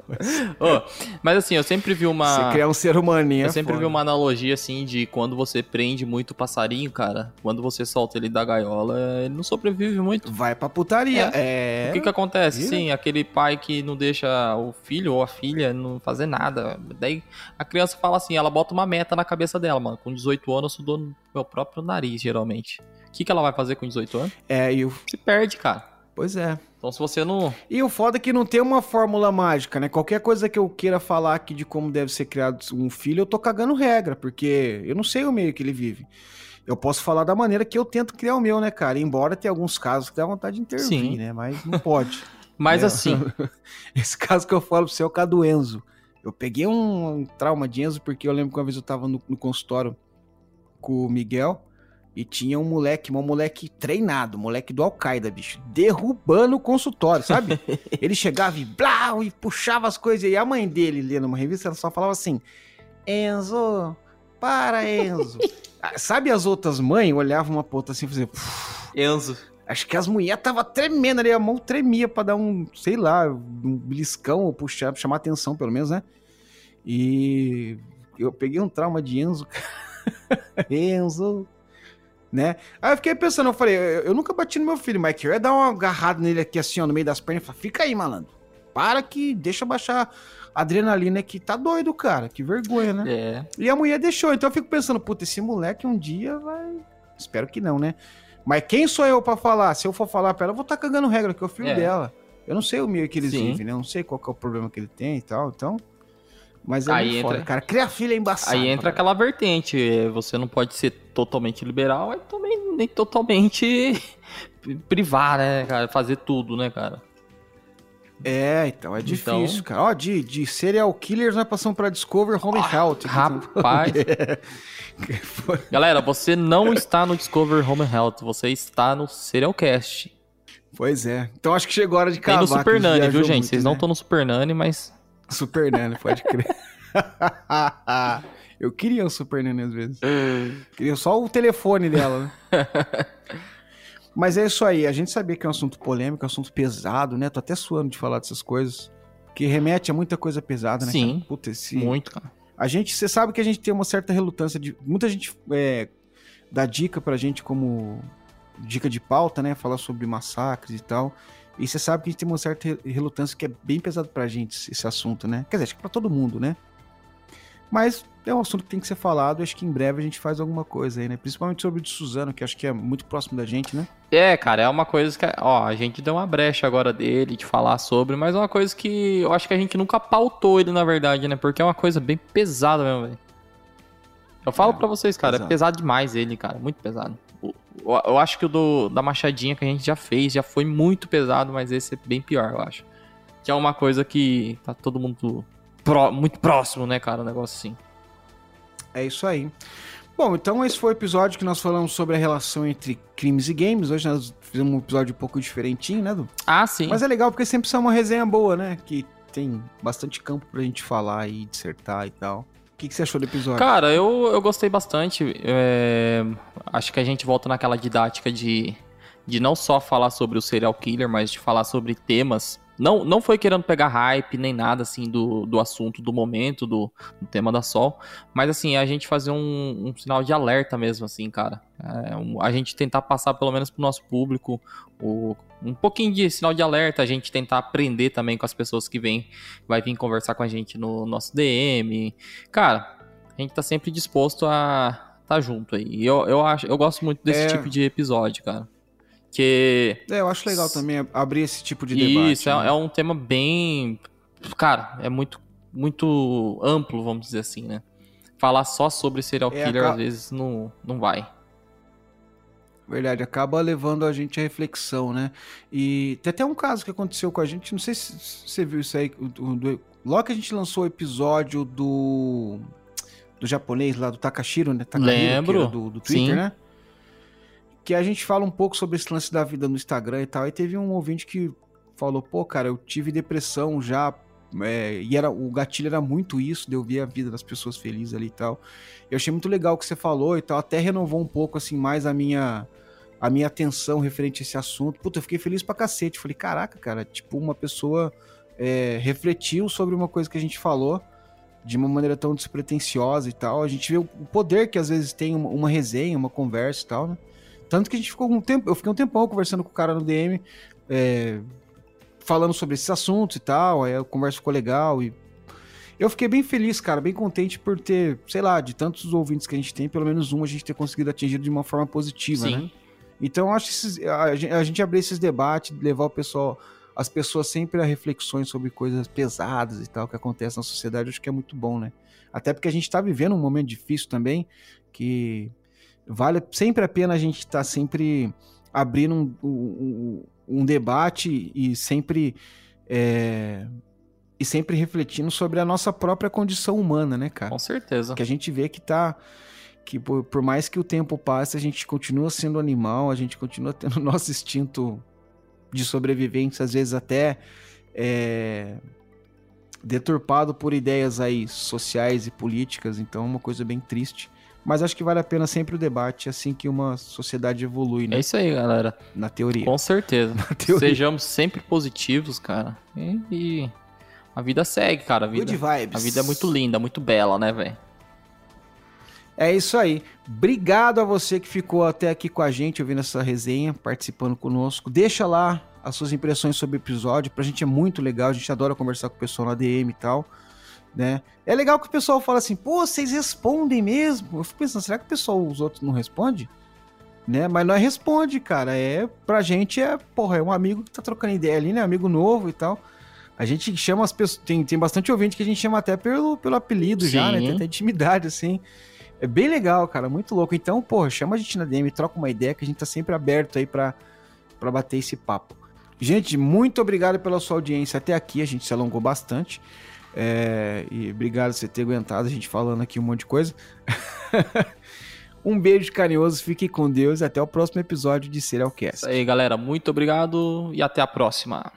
Ô, mas assim, eu sempre vi uma. Você criar um ser humaninho. Eu é sempre vi foda. uma analogia assim de quando você prende muito o passarinho, cara. Quando você solta ele da gaiola, ele não sobrevive muito. Vai pra putaria. É. O que que acontece? vira. Sim, aquele pai que não deixa o filho ou a filha não fazer nada. Daí a criança fala assim, ela bota uma meta na cabeça dela, mano. Com 18 anos eu sou dono do meu próprio nariz, geralmente. O que, que ela vai fazer com 18 anos? É, e o... Se perde, cara. Pois é. Então se você não. E o foda é que não tem uma fórmula mágica, né? Qualquer coisa que eu queira falar aqui de como deve ser criado um filho, eu tô cagando regra, porque eu não sei o meio que ele vive. Eu posso falar da maneira que eu tento criar o meu, né, cara? Embora tenha alguns casos que dá vontade de intervir, Sim. né? Mas não pode. Mas É. assim, Esse caso que eu falo pro você é o caso do Enzo. Eu peguei um, um trauma de Enzo porque eu lembro que uma vez eu tava no, no consultório com o Miguel e tinha um moleque, um moleque treinado, moleque do Al-Qaeda, bicho, derrubando o consultório, sabe? Ele chegava e blau, e puxava as coisas. E a mãe dele, lendo uma revista, ela só falava assim: Enzo, para, Enzo. Ah, sabe as outras mães olhavam uma pra outra assim e faziam. Enzo. Acho que as mulheres tava tremendo ali, a mão tremia pra dar um, sei lá, um beliscão ou puxar, chamar atenção pelo menos, né? E eu peguei um trauma de Enzo. Enzo, né? Aí eu fiquei pensando, eu falei, eu, eu nunca bati no meu filho, mas que eu ia dar uma agarrada nele aqui assim, ó, no meio das pernas e falar, fica aí, malandro. Para que deixa baixar a adrenalina que tá doido, cara. Que vergonha, né? É. E a mulher deixou. Então eu fico pensando, puta, esse moleque um dia vai. Espero que não, né? Mas quem sou eu pra falar? Se eu for falar pra ela, eu vou estar cagando regra, que é o filho É. dela. Eu não sei o meio que eles Sim. vivem, né? Eu não sei qual que é o problema que ele tem e tal, então. Mas é Aí muito entra- foda, cara. Criar filho é embaçado. Aí entra aquela vertente, é, você não pode ser totalmente liberal, mas também nem totalmente privar, né, cara? Fazer tudo, né, cara? É, então é Então- difícil, cara. Ó, de, de serial killers nós passamos pra Discover Home Health. aqui. Rapaz. Galera, você não está no Discover Home Health, você está no Serialcast. pois é. Então acho que chegou a hora de Tem cavar. no que Super Nani, viu, gente? muito, Vocês não né? estão no Super Nani, mas Super Nani, pode crer. Eu queria um Super Nani às vezes. Queria só o telefone dela, né? Mas é isso aí, a gente sabia que é um assunto polêmico, é um assunto pesado, né? Tô até suando de falar dessas coisas. Que remete a muita coisa pesada, né? Sim, cara? Puta, esse... muito, cara. A gente, você sabe que a gente tem uma certa relutância de. Muita gente é, dá dica pra gente como dica de pauta, né? Falar sobre massacres e tal. E você sabe que a gente tem uma certa re- relutância que é bem pesado pra gente esse assunto, né? Quer dizer, acho que pra todo mundo, né? Mas é um assunto que tem que ser falado. Acho que em breve a gente faz alguma coisa aí, né? Principalmente sobre o de Suzano, que acho que é muito próximo da gente, né? É, cara, é uma coisa que, ó, a gente deu uma brecha agora dele de falar sobre, mas é uma coisa que eu acho que a gente nunca pautou ele, na verdade, né? Porque é uma coisa bem pesada mesmo, velho. Eu falo É, pra vocês, cara, pesado. é pesado demais ele, cara, muito pesado. Eu, acho que o do, da machadinha que a gente já fez já foi muito pesado, mas esse é bem pior, eu acho. Que é uma coisa que tá todo mundo pró- muito próximo, né, cara, um negócio assim. É isso aí. Bom, então esse foi o episódio que nós falamos sobre a relação entre crimes e games. Hoje nós fizemos um episódio um pouco diferentinho, né, Du? Ah, sim. Mas é legal porque sempre são uma resenha boa, né? Que tem bastante campo pra gente falar e dissertar e tal. O que, que você achou do episódio? Cara, eu, eu gostei bastante. É, acho que a gente volta naquela didática de, de não só falar sobre o serial killer, mas de falar sobre temas. Não, não foi querendo pegar hype nem nada assim do, do assunto, do momento, do, do tema da Sol. Mas assim, a gente fazer um, um sinal de alerta mesmo, assim, cara. É, um- a gente tentar passar pelo menos pro nosso público o, um pouquinho de sinal de alerta, a gente tentar aprender também com as pessoas que vêm, vai vir conversar com a gente no nosso DM. Cara, a gente tá sempre disposto a tá junto aí. Eu, eu, acho, eu gosto muito desse É. tipo de episódio, cara. Que. É, eu acho legal também abrir esse tipo de debate. Isso, é, né? é um tema bem. Cara, é muito, muito amplo, vamos dizer assim, né? Falar só sobre serial É, killer aca- às vezes não, não vai. Verdade, acaba levando a gente à reflexão, né? E tem até um caso que aconteceu com a gente, não sei se você viu isso aí. do- logo que a gente lançou o episódio do. Do japonês lá, do Takashiro, né? Takahiro, Lembro, Do, do Twitter, sim. né? Que a gente fala um pouco sobre esse lance da vida no Instagram e tal. E teve um ouvinte que falou, pô, cara, eu tive depressão já. É, e era, o gatilho era muito isso, de eu ver a vida das pessoas felizes ali e tal. Eu achei muito legal o que você falou e tal. Até renovou um pouco, assim, mais a minha a minha atenção referente a esse assunto. Puta, eu fiquei feliz pra cacete. Falei, caraca, cara, tipo, uma pessoa é, refletiu sobre uma coisa que a gente falou de uma maneira tão despretensiosa e tal. A gente vê o poder que às vezes tem uma, resenha, uma conversa e tal, né? Tanto que a gente ficou um tempo, eu fiquei um tempão conversando com o cara no DM, é, falando sobre esses assuntos e tal, aí a conversa ficou legal e eu fiquei bem feliz, cara, bem contente por ter, sei lá, de tantos ouvintes que a gente tem, pelo menos um a gente ter conseguido atingir de uma forma positiva, Sim. né? Então acho que a, a gente abrir esses debates, levar o pessoal, as pessoas sempre a reflexões sobre coisas pesadas e tal que acontecem na sociedade, acho que é muito bom, né? Até porque a gente está vivendo um momento difícil também, que vale sempre a pena a gente estar tá sempre abrindo um, um, um, debate e sempre é, e sempre refletindo sobre a nossa própria condição humana, né, cara? Com certeza. Que a gente vê que tá que por, por mais que o tempo passe, a gente continua sendo animal, a gente continua tendo nosso instinto de sobrevivência, às vezes até é, deturpado por ideias aí sociais e políticas, então é uma coisa bem triste. Mas acho que vale a pena sempre o debate, assim que uma sociedade evolui, né? É isso aí, galera. Na teoria. Com certeza. Teoria. Sejamos sempre positivos, cara. E, e, a vida segue, cara. A vida, Good vibes. A vida é muito linda, muito bela, né, velho? É isso aí. Obrigado a você que ficou até aqui com a gente ouvindo essa resenha, participando conosco. Deixa lá as suas impressões sobre o episódio. Pra gente é muito legal, a gente adora conversar com o pessoal na DM e tal né? É legal que o pessoal fala assim, pô, vocês respondem mesmo? Eu fico pensando, será que o pessoal, os outros não respondem? Né? Mas não é responde, cara. É, pra gente é, porra, é um amigo que tá trocando ideia ali, né? Amigo novo e tal. A gente chama as pessoas. Tem, tem bastante ouvinte que a gente chama até pelo, pelo apelido Sim. já, né? Tem até intimidade, assim. É bem legal, cara. Muito louco. Então, porra, chama a gente na DM, troca uma ideia que a gente tá sempre aberto aí pra, pra bater esse papo. Gente, muito obrigado pela sua audiência até aqui. A gente se alongou bastante. É, e obrigado por você ter aguentado a gente falando aqui um monte de coisa. um beijo carinhoso, fique com Deus e até o próximo episódio de Serialcast. Isso aí, galera. Muito obrigado e até a próxima.